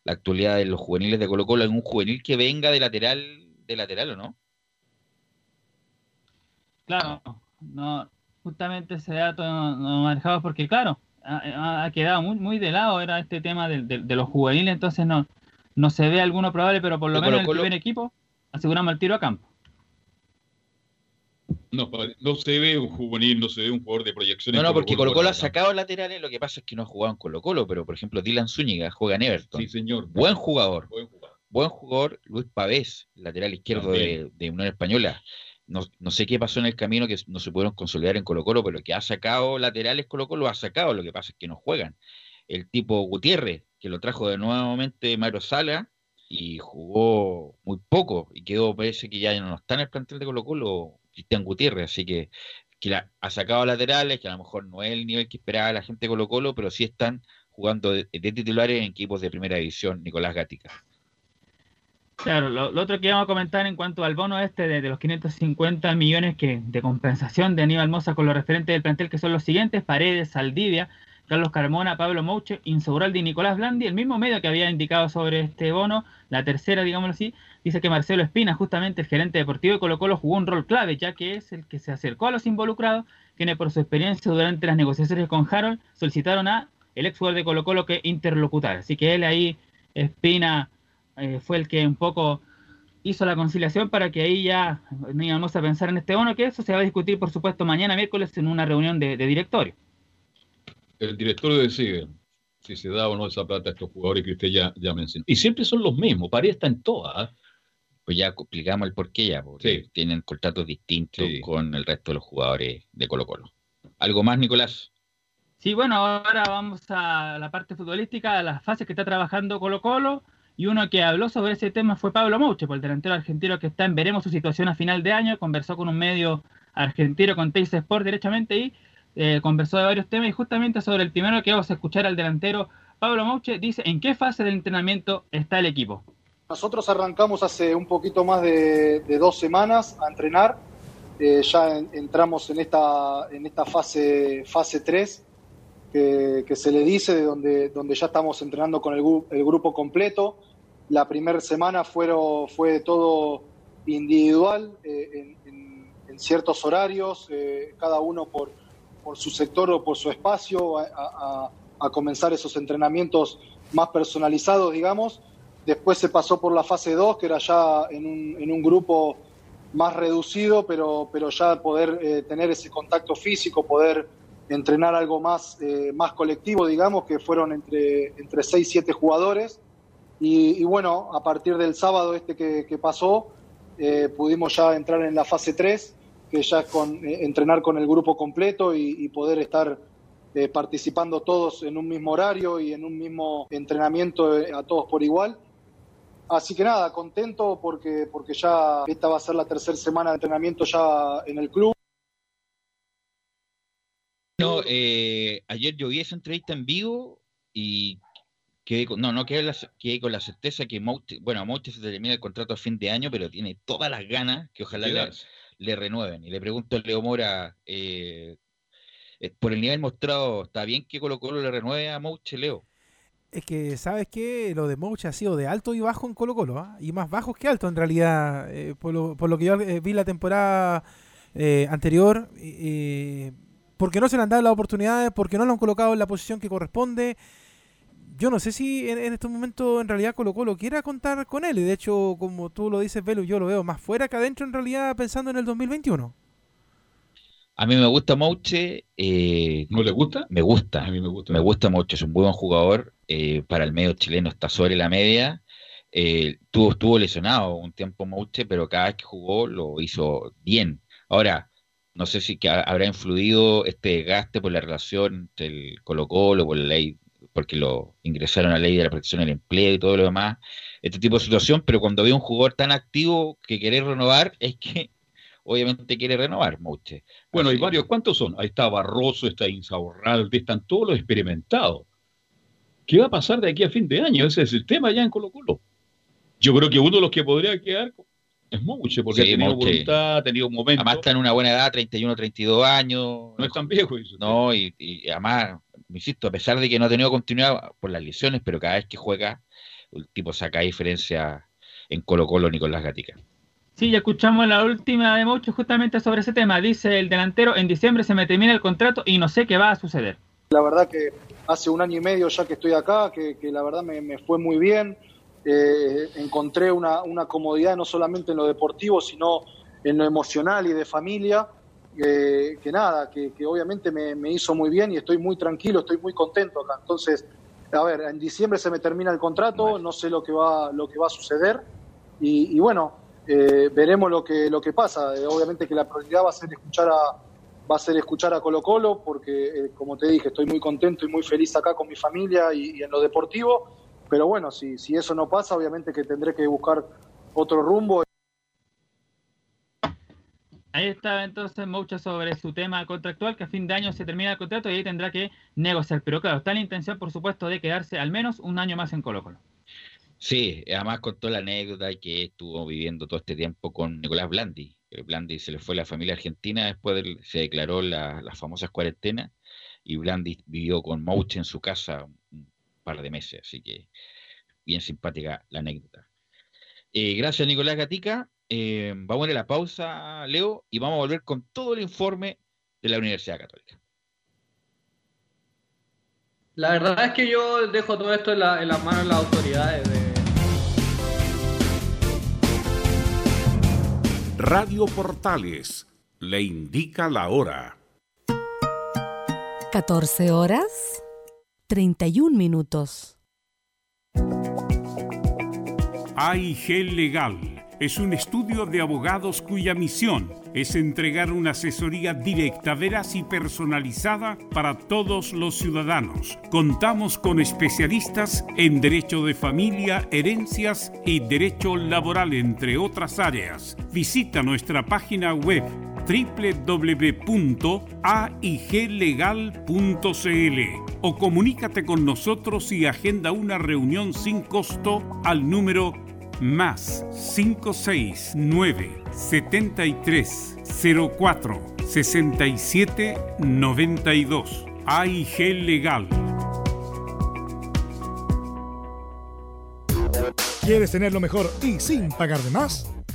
[SPEAKER 8] la actualidad de los juveniles de Colo Colo, algún juvenil que venga de lateral, de lateral o no?
[SPEAKER 4] Claro, no, justamente ese dato no, no manejamos porque claro, ha, ha, quedado muy, muy de lado era este tema de, de, de, los juveniles, entonces no, no se ve alguno probable, pero por lo menos en el primer equipo aseguramos el tiro a campo.
[SPEAKER 3] No, no se ve un juvenil, no se ve un jugador de proyección.
[SPEAKER 8] No, no, porque Colo Colo ha sacado laterales, lo que pasa es que no ha jugado en Colo Colo, pero por ejemplo Dylan Zúñiga juega en Everton.
[SPEAKER 3] Sí, señor.
[SPEAKER 8] Buen jugador. Buen jugador. Buen jugador Luis Pavés, lateral izquierdo de, de, Unión Española. No, no, sé qué pasó en el camino que no se pudieron consolidar en Colo Colo, pero que ha sacado laterales Colo Colo ha sacado, lo que pasa es que no juegan. El tipo Gutiérrez, que lo trajo de nuevamente Mario Sala, y jugó muy poco, y quedó, parece que ya no está en el plantel de Colo Colo, Cristian Gutiérrez, así que, que ha sacado laterales, que a lo mejor no es el nivel que esperaba la gente de Colo Colo, pero sí están jugando de, de titulares en equipos de primera división, Nicolás Gatica.
[SPEAKER 4] Claro, lo, otro que íbamos a comentar en cuanto al bono este de, de, los 550 millones que de compensación de Aníbal Moza con los referentes del plantel, que son los siguientes, Paredes, Saldivia, Carlos Carmona, Pablo Mouche, Insaurralde y Nicolás Blandi, el mismo medio que había indicado sobre este bono, la tercera, digámoslo así, dice que Marcelo Espina, justamente el gerente deportivo de Colo Colo, jugó un rol clave, ya que es el que se acercó a los involucrados, quienes por su experiencia durante las negociaciones con Harold solicitaron a el ex jugador de Colo Colo que interlocutara. Así que él ahí, Espina, eh, fue el que un poco hizo la conciliación para que ahí ya no íbamos a pensar en este bono, que eso se va a discutir, por supuesto, mañana miércoles en una reunión de, de directorio
[SPEAKER 3] el directorio decide si se da o no esa plata a estos jugadores que usted ya, ya mencionó. Y siempre son los mismos, Paredes está en todas. ¿eh?
[SPEAKER 8] Pues ya explicamos el porqué ya, porque sí. tienen contratos distintos sí. con el resto de los jugadores de Colo Colo. ¿Algo más, Nicolás?
[SPEAKER 4] Sí, bueno, ahora vamos a la parte futbolística, a las fases que está trabajando Colo Colo. Y uno que habló sobre ese tema fue Pablo Mouche, por el delantero argentino que está en Veremos su situación a final de año. Conversó con un medio argentino, con Teis Sport, derechamente, y eh, conversó de varios temas y justamente sobre el primero que vamos a escuchar al delantero Pablo Mouche dice en qué fase del entrenamiento está el equipo.
[SPEAKER 14] Nosotros arrancamos hace un poquito más de, dos semanas a entrenar, eh, ya en, entramos en esta, en esta fase, fase 3 que, se le dice, de donde, donde ya estamos entrenando con el, grupo completo. La primera semana fueron, fue todo individual, eh, en, ciertos horarios, eh, cada uno por, por su sector o por su espacio a, comenzar esos entrenamientos más personalizados, digamos. Después se pasó por la fase 2, que era ya en un, en un grupo más reducido, pero, pero ya poder eh, tener ese contacto físico, poder entrenar algo más, eh, más colectivo, digamos, que fueron entre, entre 6 y 7 jugadores. Y, y, bueno, a partir del sábado este que, pasó, eh, pudimos ya entrar en la fase 3 que ya es con, eh, entrenar con el grupo completo y, y poder estar eh, participando todos en un mismo horario y en un mismo entrenamiento eh, a todos por igual. Así que nada, contento porque, porque ya esta va a ser la tercera semana de entrenamiento ya en el club.
[SPEAKER 8] No, eh, ayer yo vi esa entrevista en vivo y quedé con, no, no quedé, la, quedé con la certeza que Mouche, bueno, Mouche se termina el contrato a fin de año, pero tiene todas las ganas que ojalá le, le renueven. Y le pregunto a Leo Mora, eh, eh, por el nivel mostrado, ¿está bien que Colo Colo le renueve a Mouche, Leo?
[SPEAKER 7] Es que, ¿sabes qué? Lo de Mouche ha sido de alto y bajo en Colo Colo, ¿eh? y más bajos que alto en realidad, eh, por, lo, por, lo, que yo eh, vi la temporada eh, anterior, porque no se le han dado las oportunidades, porque no lo han colocado en la posición que corresponde. yo no sé si en, en estos momentos en realidad Colo Colo quiera contar con él. Y de hecho, como tú lo dices, Velo, yo lo veo más fuera que adentro en realidad pensando en el 2021.
[SPEAKER 8] A mí me gusta Mouche. Eh,
[SPEAKER 3] ¿No le gusta?
[SPEAKER 8] Me gusta.
[SPEAKER 3] A mí me gusta.
[SPEAKER 8] Me gusta Mouche, es un buen jugador. eh, para el medio chileno está sobre la media. Eh, tuvo, estuvo lesionado un tiempo Mouche, pero cada vez que jugó lo hizo bien. Ahora, no sé si que ha- habrá influido este desgaste por la relación entre el Colo-Colo, por la ley, porque lo ingresaron a la ley de la protección del empleo y todo lo demás, este tipo de situación, pero cuando ve un jugador tan activo que quiere renovar, es que obviamente quiere renovar, Mouche.
[SPEAKER 3] Bueno, hay varios. ¿Cuántos son? Ahí está Barroso, está Insaurralde, están todos los experimentados. ¿Qué va a pasar de aquí a fin de año? Ese es el tema ya en Colo Colo. Yo creo que uno de los que podría quedar es Mouche, porque
[SPEAKER 8] Sí,
[SPEAKER 3] ha tenido
[SPEAKER 8] Mouche.
[SPEAKER 3] voluntad, ha tenido momentos.
[SPEAKER 8] Además está en una buena edad, 31, 32 años.
[SPEAKER 3] No es tan viejo eso.
[SPEAKER 8] No, y, y además, me insisto, a pesar de que no ha tenido continuidad por las lesiones, pero cada vez que juega, el tipo saca diferencia en Colo Colo Nicolás Gatica.
[SPEAKER 4] Sí, ya escuchamos la última de Mocho justamente sobre ese tema. Dice el delantero, en diciembre se me termina el contrato y no sé qué va a suceder.
[SPEAKER 14] La verdad que hace un año y medio ya que estoy acá, que, que la verdad me, me fue muy bien. Eh, encontré una, una comodidad no solamente en lo deportivo, sino en lo emocional y de familia. eh, que nada, que, que obviamente me, me hizo muy bien y estoy muy tranquilo, estoy muy contento acá. Entonces, a ver, en diciembre se me termina el contrato, no sé lo que va, lo que va a suceder y, y bueno, eh, veremos lo que, lo que pasa. Eh, obviamente que la prioridad va a ser escuchar a, va a ser escuchar a Colo Colo, porque eh, como te dije, estoy muy contento y muy feliz acá con mi familia y, y en lo deportivo, pero bueno, si, si eso no pasa, obviamente que tendré que buscar otro rumbo.
[SPEAKER 4] Ahí está entonces Moucha sobre su tema contractual, que a fin de año se termina el contrato y ahí tendrá que negociar. Pero claro, está la intención, por supuesto, de quedarse al menos un año más en Colo Colo.
[SPEAKER 8] Sí, además contó la anécdota que estuvo viviendo todo este tiempo con Nicolás Blandi. Blandi se le fue a la familia argentina después del- se declaró la- las famosas cuarentenas y Blandi vivió con Mouche en su casa un par de meses, así que bien simpática la anécdota. Eh, gracias Nicolás Gatica. Eh, vamos a ir a la pausa, Leo, y vamos a volver con todo el informe de la Universidad Católica.
[SPEAKER 15] La verdad es que yo dejo todo esto en, la- en las manos de las autoridades. de-
[SPEAKER 11] Radio Portales le indica la hora.
[SPEAKER 12] 14 horas 31 minutos.
[SPEAKER 11] AIG Legal es un estudio de abogados cuya misión es entregar una asesoría directa, veraz y personalizada para todos los ciudadanos. Contamos con especialistas en derecho de familia, herencias y derecho laboral, entre otras áreas. Visita nuestra página web www.aiglegal.cl o comunícate con nosotros y agenda una reunión sin costo al número más 569 73 04 67 92 AIG Legal.
[SPEAKER 2] ¿Quieres tener lo mejor y sin pagar de más?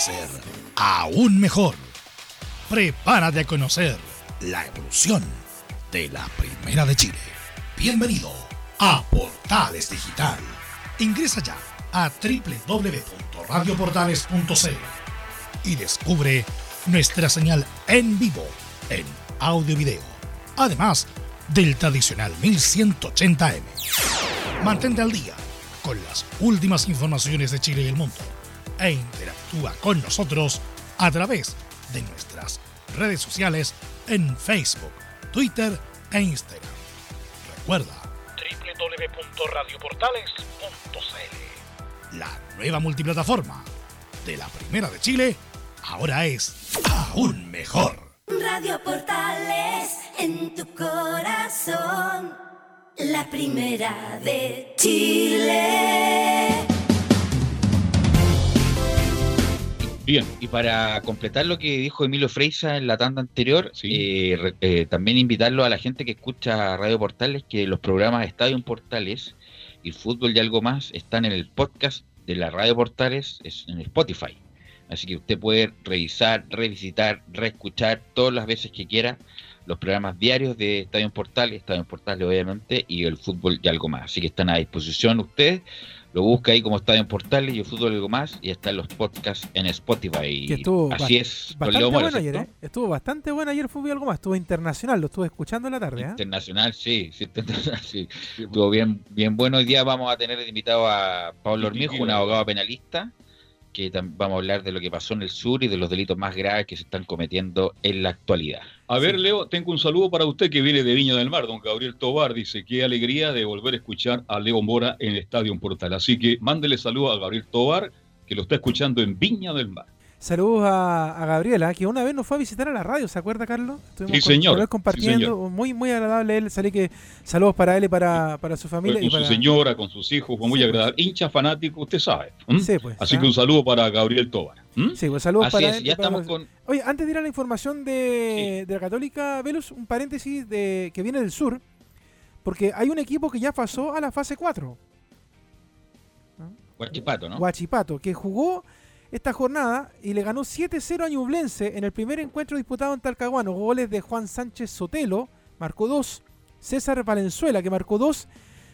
[SPEAKER 2] ser aún mejor. Prepárate a conocer la evolución de la Primera de Chile. Bienvenido a Portales Digital. Ingresa ya a www.radioportales.cl y descubre nuestra señal en vivo en audio y video, además del tradicional 1180m. Mantente al día con las últimas informaciones de Chile y el mundo e interactúa con nosotros a través de nuestras redes sociales en Facebook, Twitter e Instagram. Recuerda www.radioportales.cl La nueva multiplataforma de la Primera de Chile ahora es aún mejor.
[SPEAKER 16] Radio Portales en tu corazón, la primera de Chile.
[SPEAKER 8] Bien, y para completar lo que dijo Emilio Freisa en la tanda anterior, eh, eh, también invitarlo a la gente que escucha Radio Portales que los programas Estadio Portales y Fútbol y algo más están en el podcast de la Radio Portales es en Spotify. Así que usted puede revisar, revisitar, reescuchar todas las veces que quiera los programas diarios de Estadio Portales, Estadio Portales obviamente, y el fútbol y algo más. Así que están a disposición ustedes. Lo busca ahí como Estadio Portales y el fútbol y algo más, y están los podcasts en Spotify.
[SPEAKER 7] Que estuvo
[SPEAKER 8] Así es, con
[SPEAKER 7] bastante
[SPEAKER 8] Leo Mora,
[SPEAKER 7] bueno ayer. ¿eh? Estuvo bastante bueno ayer fútbol y algo más. Estuvo internacional, lo estuve escuchando en la tarde, ¿eh?
[SPEAKER 8] Internacional, sí, sí, internacional, sí. Estuvo bien, bien bueno. Hoy día vamos a tener invitado a Pablo Hormijo, un abogado penalista, que vamos a hablar de lo que pasó en el sur y de los delitos más graves que se están cometiendo en la actualidad.
[SPEAKER 3] A ver, Leo, tengo un saludo para usted que viene de Viña del Mar, don Gabriel Tobar. Dice, qué alegría de volver a escuchar a Leo Mora en el Estadio Portal. Así que mándele saludo a Gabriel Tobar, que lo está escuchando en Viña del Mar.
[SPEAKER 7] Saludos a, a Gabriela, que una vez nos fue a visitar a la radio, ¿se acuerda, Carlos? Estuvimos
[SPEAKER 3] Sí, señor.
[SPEAKER 7] con él
[SPEAKER 3] Sí,
[SPEAKER 7] compartiendo,
[SPEAKER 3] señor.
[SPEAKER 7] muy muy agradable él, salí que saludos para él y para, para su familia.
[SPEAKER 3] con
[SPEAKER 7] y
[SPEAKER 3] su
[SPEAKER 7] para...
[SPEAKER 3] señora, con sus hijos, fue muy agradable. Hincha fanático, usted sabe.
[SPEAKER 7] Sí, pues,
[SPEAKER 3] Así que un saludo para Gabriel Tobar.
[SPEAKER 7] Sí, pues saludos
[SPEAKER 3] Así
[SPEAKER 7] para
[SPEAKER 3] es,
[SPEAKER 7] él.
[SPEAKER 3] ya
[SPEAKER 7] para
[SPEAKER 3] estamos
[SPEAKER 7] los-
[SPEAKER 3] con-
[SPEAKER 7] Oye, antes de ir a la información de, de la Católica, Velus, un paréntesis de que viene del sur, porque hay un equipo que ya pasó a la fase 4.
[SPEAKER 8] Guachipato, ¿no?
[SPEAKER 7] Guachipato, que jugó esta jornada y le ganó 7-0 a Ñublense en el primer encuentro disputado en Talcahuano. Goles de Juan Sánchez Sotelo, marcó 2. César Valenzuela, que marcó 2.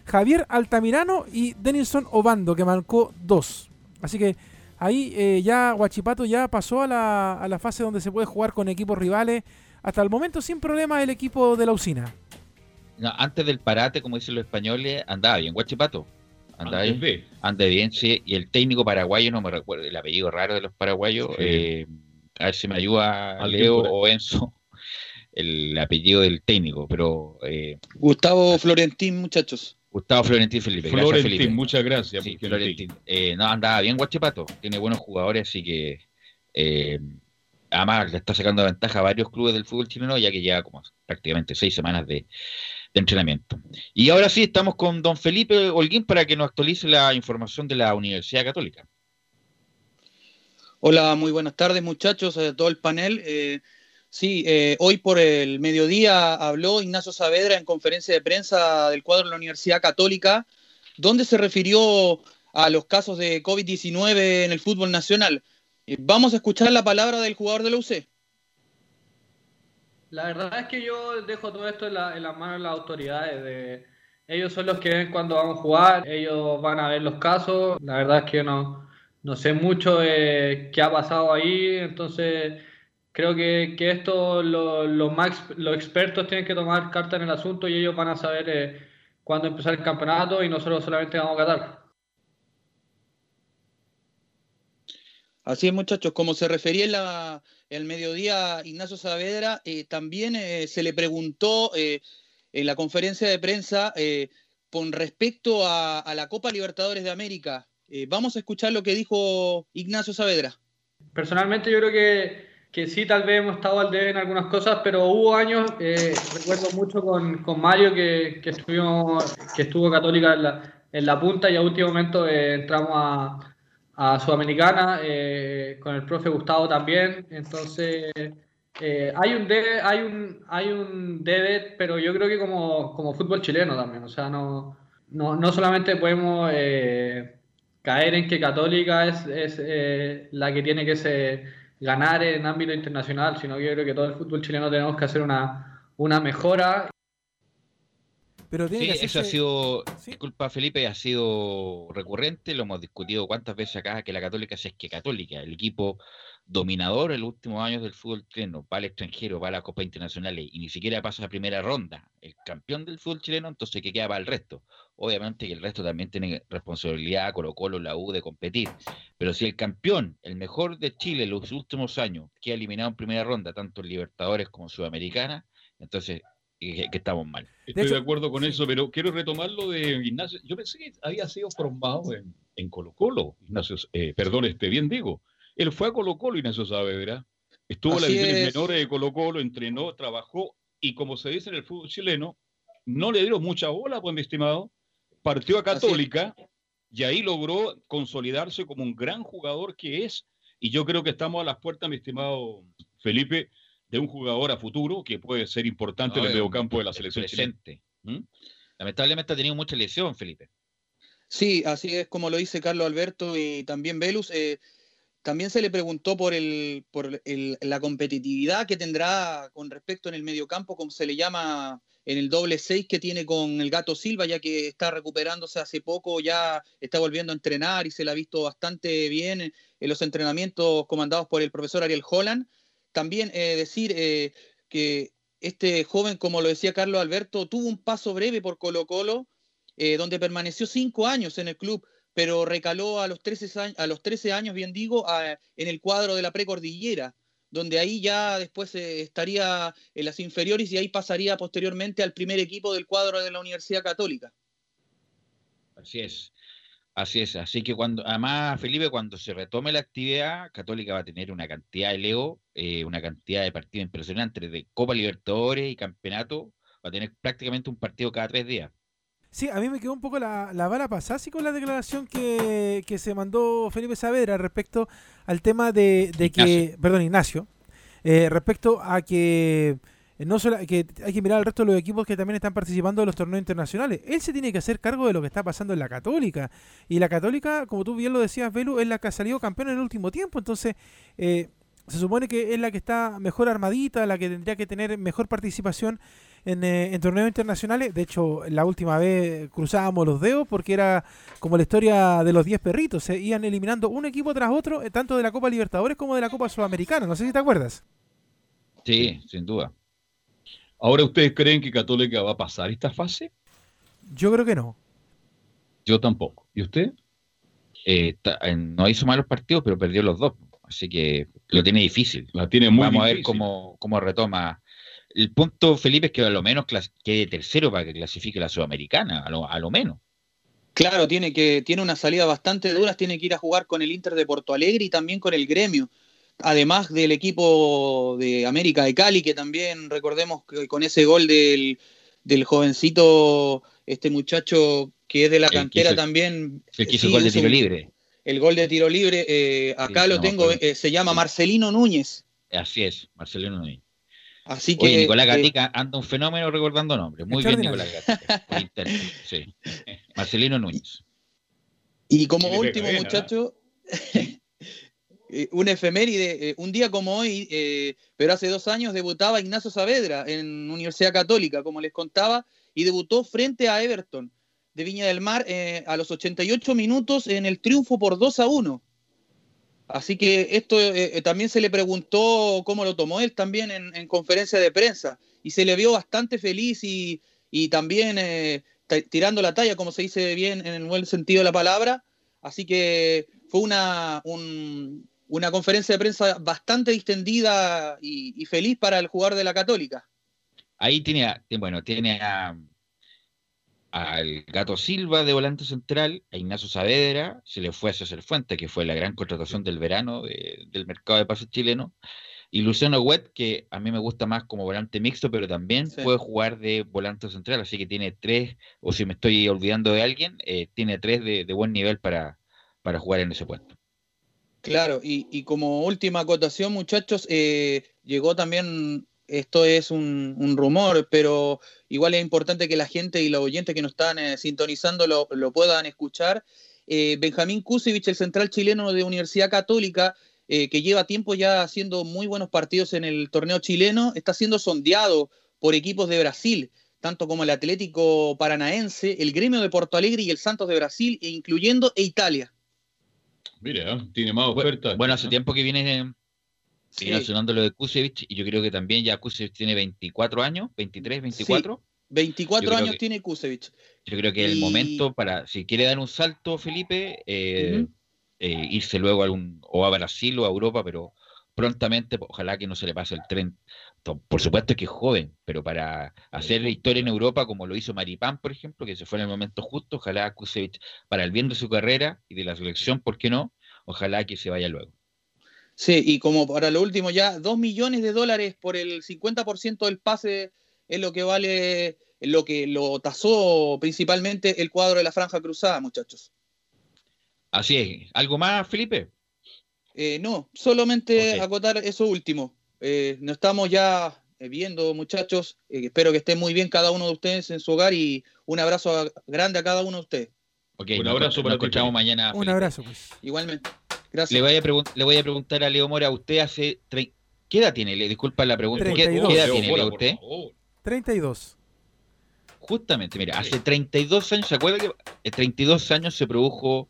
[SPEAKER 7] Javier Altamirano y Denilson Obando, que marcó 2. Así que ahí eh, ya Guachipato ya pasó a la, a la fase donde se puede jugar con equipos rivales. Hasta el momento sin problema el equipo de la usina.
[SPEAKER 8] Antes del parate, como dicen los españoles, andaba bien Guachipato.
[SPEAKER 3] Antes
[SPEAKER 8] bien.
[SPEAKER 3] de.
[SPEAKER 8] Anda bien, sí. Y el técnico paraguayo, no me recuerdo el apellido raro de los paraguayos.
[SPEAKER 3] Sí.
[SPEAKER 8] eh, a ver si me ayuda Leo o Enzo el apellido del técnico, pero eh,
[SPEAKER 6] Gustavo Florentín, muchachos.
[SPEAKER 8] Gustavo Florentín Felipe. Gracias,
[SPEAKER 3] Florentín,
[SPEAKER 8] Felipe.
[SPEAKER 3] muchas gracias.
[SPEAKER 8] Sí, Florentín. Eh, no, andaba bien Guachipato. Tiene buenos jugadores, así que eh, además le está sacando ventaja a varios clubes del fútbol chileno, ya que lleva como prácticamente seis semanas de, de entrenamiento. Y ahora sí, estamos con don Felipe Holguín para que nos actualice la información de la Universidad Católica.
[SPEAKER 6] Hola, muy buenas tardes muchachos, a todo el panel. Eh, sí, eh, hoy por el mediodía habló Ignacio Saavedra en conferencia de prensa del cuadro de la Universidad Católica, donde se refirió a los casos de COVID-19 en el fútbol nacional. Eh, vamos a escuchar la palabra del jugador de la UC.
[SPEAKER 15] La verdad es que yo dejo todo esto en, la- en las manos de las autoridades. De, ellos son los que ven cuando vamos a jugar, ellos van a ver los casos. La verdad es que no, no sé mucho de qué ha pasado ahí, entonces creo que, que esto lo- los más los expertos tienen que tomar carta en el asunto y ellos van a saber eh, cuándo empezar el campeonato y nosotros solamente vamos a catar.
[SPEAKER 6] Así es, muchachos, como se refería en la, el mediodía Ignacio Saavedra, eh, también eh, se le preguntó eh, en la conferencia de prensa eh, con respecto a, a la Copa Libertadores de América, eh, vamos a escuchar lo que dijo Ignacio Saavedra.
[SPEAKER 15] Personalmente yo creo que, que sí, tal vez hemos estado al debe en algunas cosas, pero hubo años, eh, recuerdo mucho con, con Mario que, que, estuvimos, que estuvo Católica en la, en la punta y a último momento entramos a, a Sudamericana, eh, con el profe Gustavo también, entonces eh, hay un debe, hay un, hay un debe, pero yo creo que como, como fútbol chileno también, o sea, no, no, no solamente podemos eh, caer en que Católica es, es eh, la que tiene que se ganar en ámbito internacional, sino que yo creo que todo el fútbol chileno tenemos que hacer una, una mejora.
[SPEAKER 7] Pero tiene
[SPEAKER 8] Sí,
[SPEAKER 7] que
[SPEAKER 8] eso ha sido, disculpa Felipe, ha sido recurrente, lo hemos discutido cuántas veces acá, que la Católica, si es que Católica, el equipo dominador en los últimos años del fútbol chileno, va al extranjero, va a las copas internacionales y ni siquiera pasa a primera ronda, el campeón del fútbol chileno, entonces que queda para el resto. Obviamente que el resto también tiene responsabilidad, Colo Colo, la U, de competir, pero si el campeón, el mejor de Chile en los últimos años, queda eliminado en primera ronda, tanto en Libertadores como en Sudamericana, entonces eh, que estamos mal.
[SPEAKER 3] Estoy de, acuerdo con eso, pero quiero retomar lo de Ignacio. Yo pensé que había sido formado en, en Colo Colo, Ignacio, eh, perdón, este, bien digo. Él fue a Colo Colo, Ignacio Saavedra. Estuvo en las divisiones
[SPEAKER 6] es.
[SPEAKER 3] menores de Colo Colo, entrenó, trabajó, y como se dice en el fútbol chileno, no le dieron mucha bola, pues mi estimado. Partió a. Católica y ahí logró consolidarse como un gran jugador que es. Y yo creo que estamos a las puertas, mi estimado Felipe, de un jugador a futuro que puede ser importante
[SPEAKER 8] No,
[SPEAKER 3] en el mediocampo de la
[SPEAKER 8] el
[SPEAKER 3] selección
[SPEAKER 8] presente. ¿Mm? Lamentablemente ha tenido mucha lesión, Felipe.
[SPEAKER 6] Sí, así es como lo dice Carlos Alberto y también Velus. eh, también se le preguntó por, el, por el- la competitividad que tendrá con respecto en el mediocampo, como se le llama en el doble seis que tiene con el Gato Silva, ya que está recuperándose hace poco, ya está volviendo a entrenar y se la ha visto bastante bien en, en los entrenamientos comandados por el profesor Ariel Holland. También eh, decir eh, que este joven, como lo decía Carlos Alberto, tuvo un paso breve por Colo Colo, eh, donde permaneció cinco años en el club, pero recaló a los 13 años, a los 13 años bien digo, en el cuadro de la precordillera, donde ahí ya después estaría en las inferiores y ahí pasaría posteriormente al primer equipo del cuadro de la Universidad Católica.
[SPEAKER 8] Así es. Así es. Así que cuando, además, Felipe, cuando se retome la actividad, Católica va a tener una cantidad de Leo, eh, una cantidad de partidos impresionantes de Copa Libertadores y Campeonato. Va a tener prácticamente un partido cada tres días.
[SPEAKER 7] Sí, a mí me quedó un poco la, la bala pasada así con la declaración que, que se mandó Felipe Saavedra respecto al tema de, de que,
[SPEAKER 8] Ignacio.
[SPEAKER 7] perdón, Ignacio, eh, respecto a que no solo, que hay que mirar al resto de los equipos que también están participando de los torneos internacionales. Él se tiene que hacer cargo de lo que está pasando en la Católica. Y la Católica, como tú bien lo decías, Velu, es la que ha salido campeona en el último tiempo. Entonces, eh, se supone que es la que está mejor armadita, la que tendría que tener mejor participación en, eh, en torneos internacionales. De hecho, la última vez cruzábamos los dedos porque era como la historia de los 10 perritos. Se iban eliminando un equipo tras otro, eh, tanto de la Copa Libertadores como de la Copa Sudamericana. No sé si te acuerdas.
[SPEAKER 8] Sí, sin duda.
[SPEAKER 3] Ahora, ¿ustedes creen que Católica va a pasar esta fase?
[SPEAKER 7] Yo creo que no.
[SPEAKER 3] Yo tampoco. ¿Y usted?
[SPEAKER 8] Eh, eh, no hizo malos partidos, pero perdió los dos. Así que lo tiene difícil.
[SPEAKER 3] La tiene muy
[SPEAKER 8] Vamos a ver cómo, cómo retoma. El punto, Felipe, es que a lo menos quede tercero para que clasifique la Sudamericana, a lo, a lo menos.
[SPEAKER 6] Claro, tiene que tiene una salida bastante dura, tiene que ir a jugar con el Inter de Porto Alegre y también con el Gremio. Además del equipo de América de Cali, que también recordemos que con ese gol del, del jovencito, este muchacho que es de la
[SPEAKER 8] El
[SPEAKER 6] cantera también.
[SPEAKER 8] El que hizo
[SPEAKER 6] sí,
[SPEAKER 8] gol de tiro libre.
[SPEAKER 6] El gol de tiro libre, eh, acá
[SPEAKER 8] Sí,
[SPEAKER 6] lo
[SPEAKER 8] no
[SPEAKER 6] tengo, eh, se llama Marcelino Núñez.
[SPEAKER 8] Así es, Marcelino Núñez.
[SPEAKER 6] Así que.
[SPEAKER 8] Oye, Nicolás
[SPEAKER 6] eh,
[SPEAKER 8] Gatica anda un fenómeno recordando nombres. Muy bien, Nicolás. Gatica. por interno, sí. Marcelino Núñez.
[SPEAKER 6] Y como último,
[SPEAKER 3] bien,
[SPEAKER 6] muchacho, eh, un efeméride, eh, un día como hoy, eh, pero hace dos años debutaba Ignacio Saavedra en Universidad Católica, como les contaba, y debutó frente a Everton de Viña del Mar a los 88 minutos en el triunfo por 2 a 1. Así que esto también se le preguntó cómo lo tomó él también en, en conferencia de prensa y se le vio bastante feliz y, y también ta- tirando la talla, como se dice bien en el buen sentido de la palabra. Así que fue una, un- una conferencia de prensa bastante distendida y, y feliz para el jugador de la Católica.
[SPEAKER 8] Ahí tiene, bueno, tiene a, al Gato Silva de volante central, a Ignacio Saavedra, se le fue a César Fuente, que fue la gran contratación del verano de- del mercado de pases chileno, y Luciano Huet, que a mí me gusta más como volante mixto, pero también
[SPEAKER 6] Sí.
[SPEAKER 8] puede jugar de volante central, así que tiene tres, o si me estoy olvidando de alguien, eh, tiene tres de, de buen nivel para, para jugar en ese puesto.
[SPEAKER 6] Claro, y, y como última acotación, muchachos, eh, llegó también, esto es un, rumor, pero igual es importante que la gente y los oyentes que nos están eh, sintonizando lo, lo puedan escuchar. Eh, Benjamín Kusevich, el central chileno de Universidad Católica, eh, que lleva tiempo ya haciendo muy buenos partidos en el torneo chileno, está siendo sondeado por equipos de Brasil, tanto como el Atlético Paranaense, el Gremio de Porto Alegre y el Santos de Brasil, e incluyendo Italia.
[SPEAKER 3] Mira, ¿eh? tiene más ofertas.
[SPEAKER 8] Bueno, hace tiempo que viene,
[SPEAKER 6] Sí.
[SPEAKER 8] viene sonando lo de Kusevich, y yo creo que también ya Kusevich tiene 24 años, 23, 24.
[SPEAKER 6] 24
[SPEAKER 8] Yo creo
[SPEAKER 6] años
[SPEAKER 8] que-
[SPEAKER 6] tiene Kusevich.
[SPEAKER 8] Yo creo que el
[SPEAKER 6] Y-
[SPEAKER 8] momento para, si quiere dar un salto, Felipe, eh, eh, irse luego a algún, o a Brasil o a Europa, pero prontamente, ojalá que no se le pase el tren. Por supuesto que es joven, pero para hacer historia en Europa, como lo hizo Maripán, por ejemplo, que se fue en el momento justo, ojalá Kusevich, para el bien de su carrera y de la selección, ¿por qué no? Ojalá que se vaya luego.
[SPEAKER 6] Sí, y como para lo último ya, 2 millones de dólares por el 50% del pase es lo que vale, lo que lo tasó principalmente el cuadro de la franja cruzada, muchachos.
[SPEAKER 8] Así es. ¿Algo más, Felipe?
[SPEAKER 6] Eh, no, solamente acotar eso último. Eh, nos estamos ya eh, viendo, muchachos. Eh, espero que estén muy bien cada uno de ustedes en su hogar y un abrazo a- grande a cada uno de ustedes.
[SPEAKER 8] Ok,
[SPEAKER 3] Un abrazo
[SPEAKER 8] nos
[SPEAKER 3] para
[SPEAKER 8] escuchamos
[SPEAKER 3] Felipe.
[SPEAKER 8] mañana.
[SPEAKER 7] Un abrazo, pues.
[SPEAKER 6] Igualmente. Gracias.
[SPEAKER 8] Le voy, a le voy a preguntar a Leo Mora, usted hace... tre- ¿Qué edad tiene? Le disculpa la pregunta. ¿Qué,
[SPEAKER 7] 32.
[SPEAKER 8] qué edad
[SPEAKER 3] Leo
[SPEAKER 8] tiene
[SPEAKER 3] Mora,
[SPEAKER 8] usted?
[SPEAKER 3] favor.
[SPEAKER 7] 32.
[SPEAKER 8] Justamente, mira, hace 32 años, ¿se acuerda que en 32 años se produjo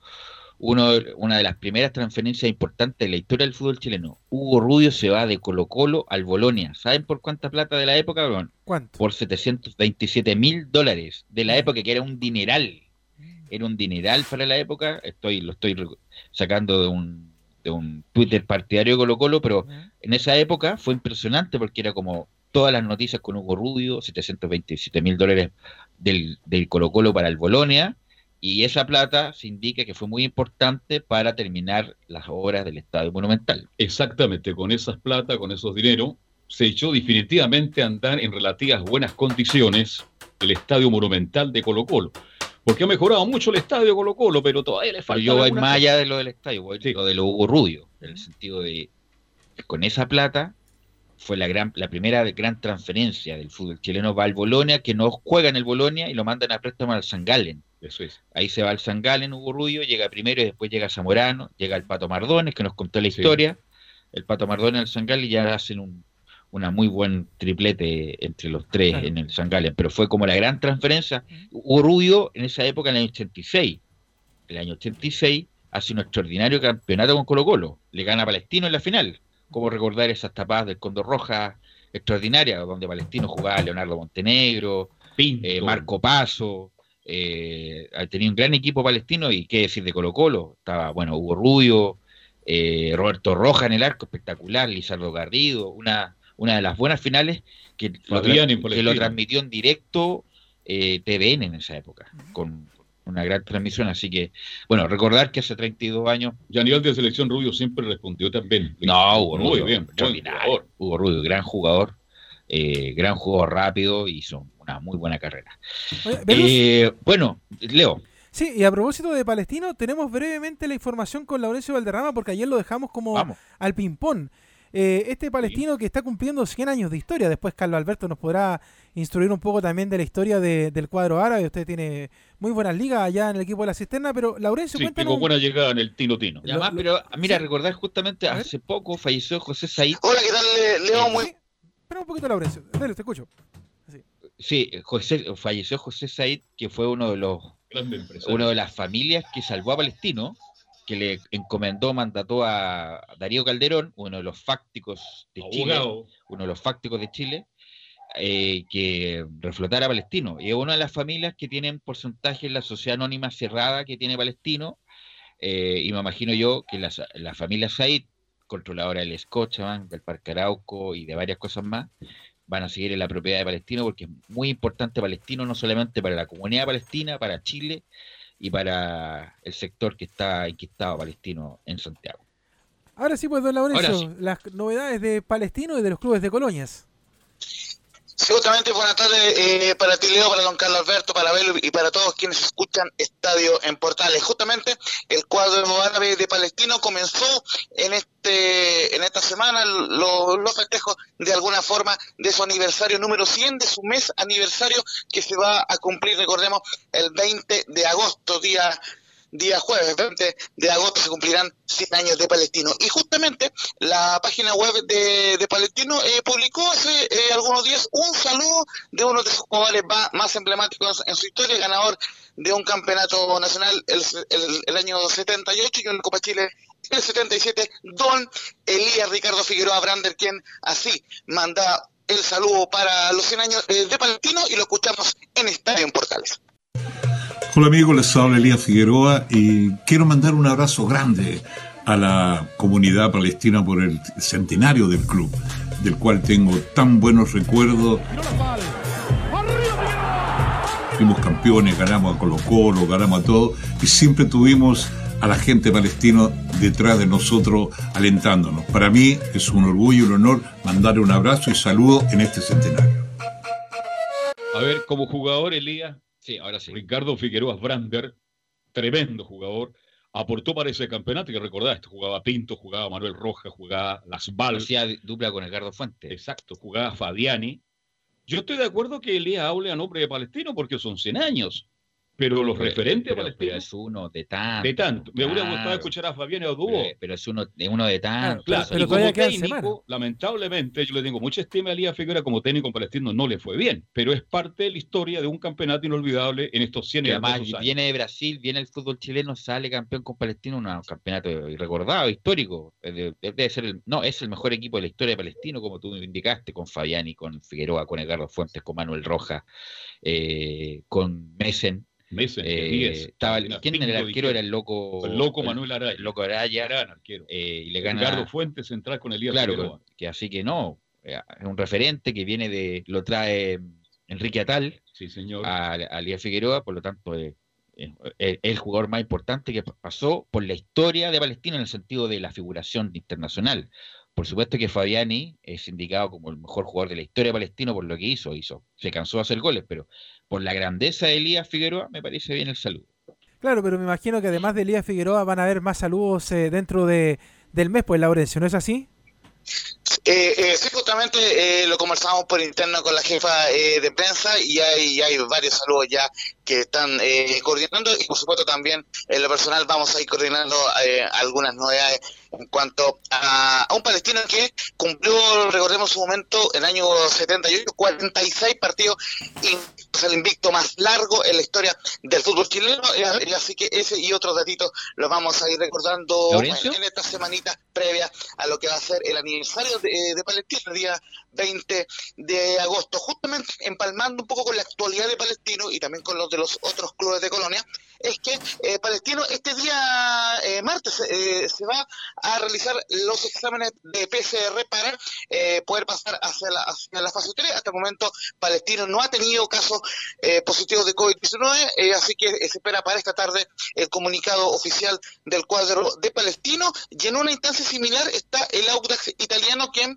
[SPEAKER 8] uno, una de las primeras transferencias importantes de la historia del fútbol chileno? Hugo Rubio se va de Colo Colo al Bolonia. ¿Saben por cuánta plata de la época? Bueno,
[SPEAKER 7] ¿Cuánto?
[SPEAKER 8] por 727 mil dólares de la época, que era un dineral. Era un dineral para la época. Estoy, lo estoy sacando de un, de un Twitter partidario de Colo Colo, pero en esa época fue impresionante porque era como todas las noticias con Hugo Rubio, 727 mil dólares del, del Colo Colo para el Bolonia, y esa plata se indica que fue muy importante para terminar las obras del Estadio Monumental.
[SPEAKER 3] Exactamente, con esas plata, con esos dineros, se echó definitivamente a andar en relativas buenas condiciones el estadio monumental de Colo Colo. Porque ha mejorado mucho el estadio Colo Colo, pero todavía le
[SPEAKER 8] Pero
[SPEAKER 3] falta.
[SPEAKER 8] yo voy más allá de lo del estadio, voy lo de lo Hugo Rubio, en el sentido de que con esa plata fue la gran la primera gran transferencia del fútbol chileno va al Bolonia, que no juega en el Bolonia y lo mandan a préstamo al San Galen.
[SPEAKER 3] Eso es.
[SPEAKER 8] Ahí se va al San Galen, Hugo Rubio, llega primero y después llega Zamorano, llega el Pato Mardones, que nos contó la
[SPEAKER 3] Sí.
[SPEAKER 8] historia. El Pato Mardones al San Galen y ya hacen un una muy buen triplete entre los tres
[SPEAKER 7] Claro.
[SPEAKER 8] en el San Galen, pero fue como la gran transferencia. Hugo Rubio en esa época, en el año 86, el año 86, hace un extraordinario campeonato con Colo Colo, le gana a Palestino en la final, como recordar esas tapadas del Condor Roja extraordinarias, donde Palestino jugaba a Leonardo Montenegro,
[SPEAKER 3] Pinto.
[SPEAKER 8] eh, Marco Paso, eh, tenía un gran equipo palestino y qué decir de Colo Colo, estaba, bueno, Hugo Rubio, eh, Roberto Roja en el arco, espectacular, Lizardo Garrido, una, una de las buenas finales que lo, que transmitió en directo eh, TVN en esa época, con una gran transmisión, así que, bueno, recordar que hace 32 años
[SPEAKER 3] Y a nivel de selección, Rubio siempre respondió también.
[SPEAKER 8] no, Hugo
[SPEAKER 3] muy
[SPEAKER 8] Rubio,
[SPEAKER 3] bien. buen
[SPEAKER 8] extraordinario.
[SPEAKER 3] jugador.
[SPEAKER 8] Hugo Rubio, gran jugador, eh, gran jugador rápido, hizo una muy buena carrera.
[SPEAKER 7] Oye,
[SPEAKER 8] Eh, bueno, Leo,
[SPEAKER 7] Sí, y a propósito de Palestino, tenemos brevemente la información con Laurencio Valderrama porque ayer lo dejamos como
[SPEAKER 8] vamos.
[SPEAKER 7] al ping-pong. Eh, este palestino que está cumpliendo 100 años de historia, después Carlos Alberto nos podrá instruir un poco también de la historia de- del cuadro árabe. Usted tiene muy buenas ligas allá en el equipo de la cisterna, pero Laurencio,
[SPEAKER 3] Sí,
[SPEAKER 7] cuéntanos.
[SPEAKER 3] tuvo buena llegada en el Tino Tino.
[SPEAKER 7] Lo-
[SPEAKER 8] además,
[SPEAKER 7] lo-
[SPEAKER 8] pero mira,
[SPEAKER 7] sí.
[SPEAKER 8] recordar justamente hace poco falleció José Said.
[SPEAKER 17] Hola, ¿qué tal, Le- Leo? Muy...
[SPEAKER 7] Sí, Espera un poquito, Laurencio. Dale, te escucho.
[SPEAKER 8] Sí, José, falleció José Said, que fue uno de los una de las familias que salvó a Palestino, que le encomendó, mandató a Darío Calderón, uno de los fácticos de Chile, uno de los fácticos de Chile, eh, que reflotara a Palestino. Y es una de las familias que tienen porcentaje en la sociedad anónima cerrada que tiene Palestino. eh, y me imagino yo que la, la familia Said, controladora del Scotiabank, del Parque Arauco y de varias cosas más, van a seguir en la propiedad de Palestino porque es muy importante Palestino, no solamente para la comunidad palestina, para Chile y para el sector que está inquietado palestino en Santiago.
[SPEAKER 7] Ahora sí, pues, don Laurencio, las novedades de Palestino y de los clubes de colonias.
[SPEAKER 17] Sí, justamente buenas tardes eh, para ti, Leo, para don Carlos Alberto, para Abel y para todos quienes escuchan Estadio en Portales. Justamente el cuadro árabe de Palestino comenzó en este en esta semana los, los festejos de alguna forma de su aniversario número 100, de su mes aniversario que se va a cumplir, recordemos, el 20 de agosto, día día jueves 20 de agosto se cumplirán 100 años de Palestino. Y justamente la página web de, Palestino eh, publicó hace eh, algunos días un saludo de uno de sus jugadores más emblemáticos en su historia, ganador de un campeonato nacional el, el, año 78 y en Copa Chile el 77, don Elías Ricardo Figueroa Brander, quien así manda el saludo para los 100 años eh, de Palestino y lo escuchamos en Estadio en Portales.
[SPEAKER 18] Hola amigos, les habla Elías Figueroa y quiero mandar un abrazo grande a la comunidad palestina por el centenario del club, del cual tengo tan buenos recuerdos. Fuimos campeones, ganamos a Colo Colo, ganamos a todo y siempre tuvimos a la gente palestina detrás de nosotros alentándonos. Para mí es un orgullo y un honor mandar un abrazo y saludo en este centenario.
[SPEAKER 3] A ver, como jugador, Elías, Sí, ahora sí. Ricardo Figueroa Brander, tremendo jugador, aportó para ese campeonato que recordaste, jugaba Pinto, jugaba Manuel Rojas, jugaba Las Balas.
[SPEAKER 8] Hacía dupla con Edgardo Fuentes.
[SPEAKER 3] Exacto, jugaba Fabiani. Yo estoy de acuerdo que Elías hable a nombre de Palestino porque son 100 años. Pero los referentes
[SPEAKER 8] pero, es uno de tanto.
[SPEAKER 3] De tanto. Me hubiera gustado escuchar a Fabián Dúo.
[SPEAKER 8] Pero, es uno de, uno de tanto.
[SPEAKER 3] Claro, pero como técnico, lamentablemente, yo le tengo mucha estima a Elías Figueroa como técnico palestino, no le fue bien. Pero es parte de la historia de un campeonato inolvidable en estos 100
[SPEAKER 8] años. Además, viene de Brasil, viene el fútbol chileno, sale campeón con Palestino, un campeonato recordado, histórico. Debe ser el, no, es el mejor equipo de la historia de Palestino, como tú indicaste, con Fabiani, con Figueroa, con Edgardo Fuentes, con Manuel Rojas, eh, con Mesen eh, estaba, ¿Quién era el arquero? Era el loco.
[SPEAKER 3] El loco Manuel Araya.
[SPEAKER 8] El loco Araya.
[SPEAKER 3] arquero. Eh, y le gana. Ricardo Fuentes central con Elías
[SPEAKER 8] Claro, que así que no. Eh, es un referente que viene de. Lo trae Enrique Atal.
[SPEAKER 3] Sí, señor.
[SPEAKER 8] A, a Elías Figueroa, por lo tanto. es el jugador más importante que pasó por la historia de Palestina en el sentido de la figuración internacional. Por supuesto que Fabiani es indicado como el mejor jugador de la historia de Palestina por lo que hizo, hizo. Se cansó de hacer goles, pero por la grandeza de Elías Figueroa, me parece bien el saludo.
[SPEAKER 7] Claro, pero me imagino que además de Elías Figueroa van a haber más saludos eh, dentro de, del mes, pues Laurencio, ¿no es así?
[SPEAKER 17] Eh, eh, sí, justamente eh, lo conversamos por interno con la jefa eh, de prensa y hay, hay varios saludos ya que están coordinando y por supuesto también en lo personal vamos a ir coordinando algunas novedades en cuanto a, un palestino que cumplió, recordemos su momento, en el año 78, 46 partidos y el invicto más largo en la historia del fútbol chileno. Y así que ese y otros datitos los vamos a ir recordando en, en esta semanita previa a lo que va a ser el aniversario de, de Palestina, el día 20 de agosto, justamente empalmando un poco con la actualidad de Palestino y también con los de los otros clubes de Colonia, es que eh, Palestino este día eh, martes eh, se va a realizar los exámenes de PCR para poder pasar hacia la, hacia la fase 3. Hasta el momento Palestino no ha tenido casos positivos de COVID-19, así que se espera para esta tarde el comunicado oficial del cuadro de Palestino y en una instancia similar está el Audax italiano quien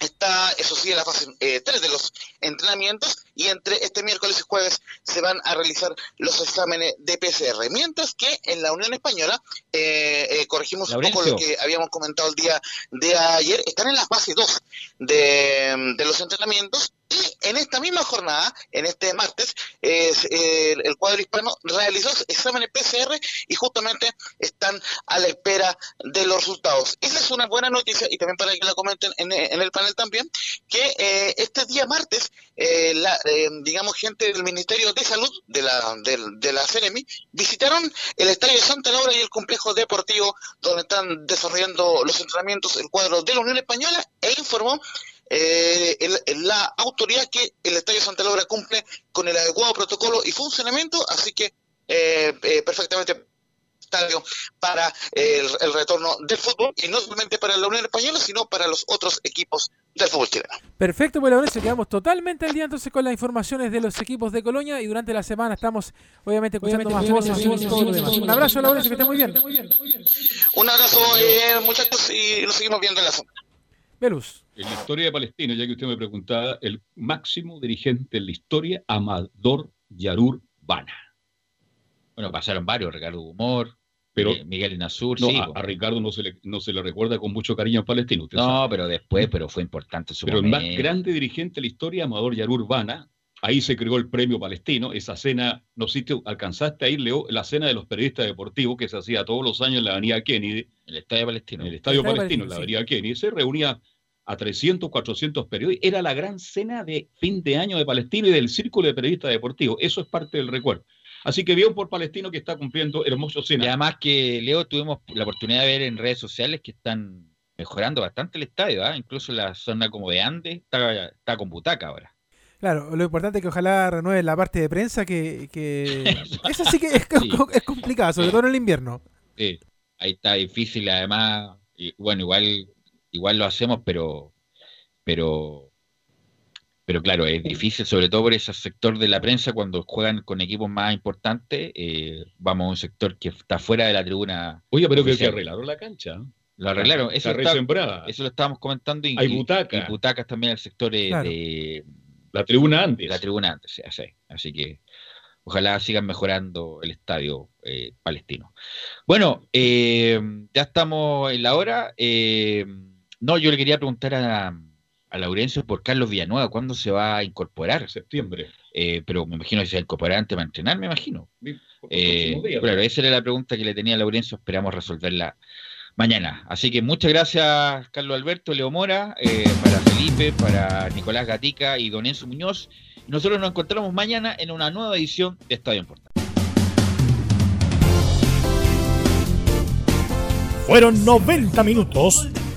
[SPEAKER 17] Está, eso sí, en la fase eh, 3 de los entrenamientos y entre este miércoles y jueves se van a realizar los exámenes de PCR. Mientras que en la Unión Española, eh, eh, corregimos un poco lo que habíamos comentado el día de ayer, están en la fase 2 de, de los entrenamientos y en esta misma jornada, en este martes, el, cuadro hispano realizó exámenes PCR y justamente están a la espera de los resultados. Esa es una buena noticia y también para que la comenten en, el panel también, que eh, este día martes, eh, la, eh, digamos, gente del Ministerio de Salud de la, de, de la CNMI visitaron el Estadio de Santa Laura y el complejo deportivo donde están desarrollando los entrenamientos el cuadro de la Unión Española e informó eh, la autoridad que el Estadio Santa Laura cumple con el adecuado protocolo y funcionamiento, así que eh, eh, perfectamente estadio para el, el retorno del fútbol y no solamente para la Unión Española, sino para los otros equipos del fútbol chileno.
[SPEAKER 7] Perfecto, pues Laurencio, quedamos totalmente al día entonces con las informaciones de los equipos de Colonia y durante la semana estamos obviamente escuchando más voces. Un abrazo, Laurencio, que esté muy bien.
[SPEAKER 17] Un abrazo, eh, muchachos, y nos seguimos viendo en la zona.
[SPEAKER 7] Velus.
[SPEAKER 3] En la historia de Palestina, ya que usted me preguntaba, el máximo dirigente en la historia, Amador Yarur Bana.
[SPEAKER 8] Bueno, pasaron varios, Ricardo Humor,
[SPEAKER 3] Pero-
[SPEAKER 8] Miguel Inasur,
[SPEAKER 3] No,
[SPEAKER 8] sí.
[SPEAKER 3] a, a Ricardo no se, le, no se le recuerda con mucho cariño en Palestina. usted
[SPEAKER 8] No,
[SPEAKER 3] sabe.
[SPEAKER 8] pero después, pero fue importante su
[SPEAKER 3] Pero el más grande dirigente de la historia, Amador Yarur Bana, ahí se creó el premio palestino, esa cena, no sé si te alcanzaste a ir, Leo, la cena de los periodistas deportivos que se hacía todos los años en la avenida Kennedy,
[SPEAKER 8] El Estadio Palestino.
[SPEAKER 3] en el Estadio
[SPEAKER 7] Estadio
[SPEAKER 3] Palestino, en la avenida Kennedy, se reunía a 300, 400 periodistas, era la gran cena de fin de año de Palestino y del círculo de periodistas deportivos, eso es parte del recuerdo. Así que bien por Palestino que está cumpliendo hermoso
[SPEAKER 8] Y
[SPEAKER 3] cena.
[SPEAKER 8] además que, Leo, tuvimos la oportunidad de ver en redes sociales que están mejorando bastante el estadio, ¿ah? incluso la zona como de Andes está, está con butaca ahora.
[SPEAKER 7] Claro, lo importante es que ojalá renueven la parte de prensa que... que... Eso sí que es,
[SPEAKER 8] Sí.
[SPEAKER 7] es complicado, sobre todo en el invierno.
[SPEAKER 8] Sí, ahí está difícil, además, y, bueno, igual, igual lo hacemos, pero, pero, pero claro, es difícil, sobre todo por ese sector de la prensa, cuando juegan con equipos más importantes, eh, vamos a un sector que está fuera de la tribuna.
[SPEAKER 3] Oye, pero que, que arreglaron la cancha. ¿eh?
[SPEAKER 8] Lo arreglaron, eso,
[SPEAKER 3] Está
[SPEAKER 8] eso lo estábamos comentando. Y,
[SPEAKER 3] Hay butacas.
[SPEAKER 8] y butacas también en el sector eh,
[SPEAKER 7] Claro.
[SPEAKER 8] de
[SPEAKER 3] La tribuna antes.
[SPEAKER 8] la tribuna antes, sí, sí. así que ojalá sigan mejorando el estadio eh, palestino. Bueno, eh, ya estamos en la hora. eh, no, yo le quería preguntar a, a Laurencio por Carlos Villanueva, ¿cuándo se va a incorporar?
[SPEAKER 3] septiembre.
[SPEAKER 8] Eh, pero me imagino que se va a incorporar antes para entrenar, me imagino. Eh,
[SPEAKER 3] día,
[SPEAKER 8] claro, esa era la pregunta que le tenía a Laurencio, esperamos resolverla mañana. Así que muchas gracias, Carlos Alberto, Leo Mora, eh, para Felipe, para Nicolás Gatica y Don Enzo Muñoz. Nosotros nos encontramos mañana en una nueva edición de Estadio en Portal.
[SPEAKER 2] Fueron 90 minutos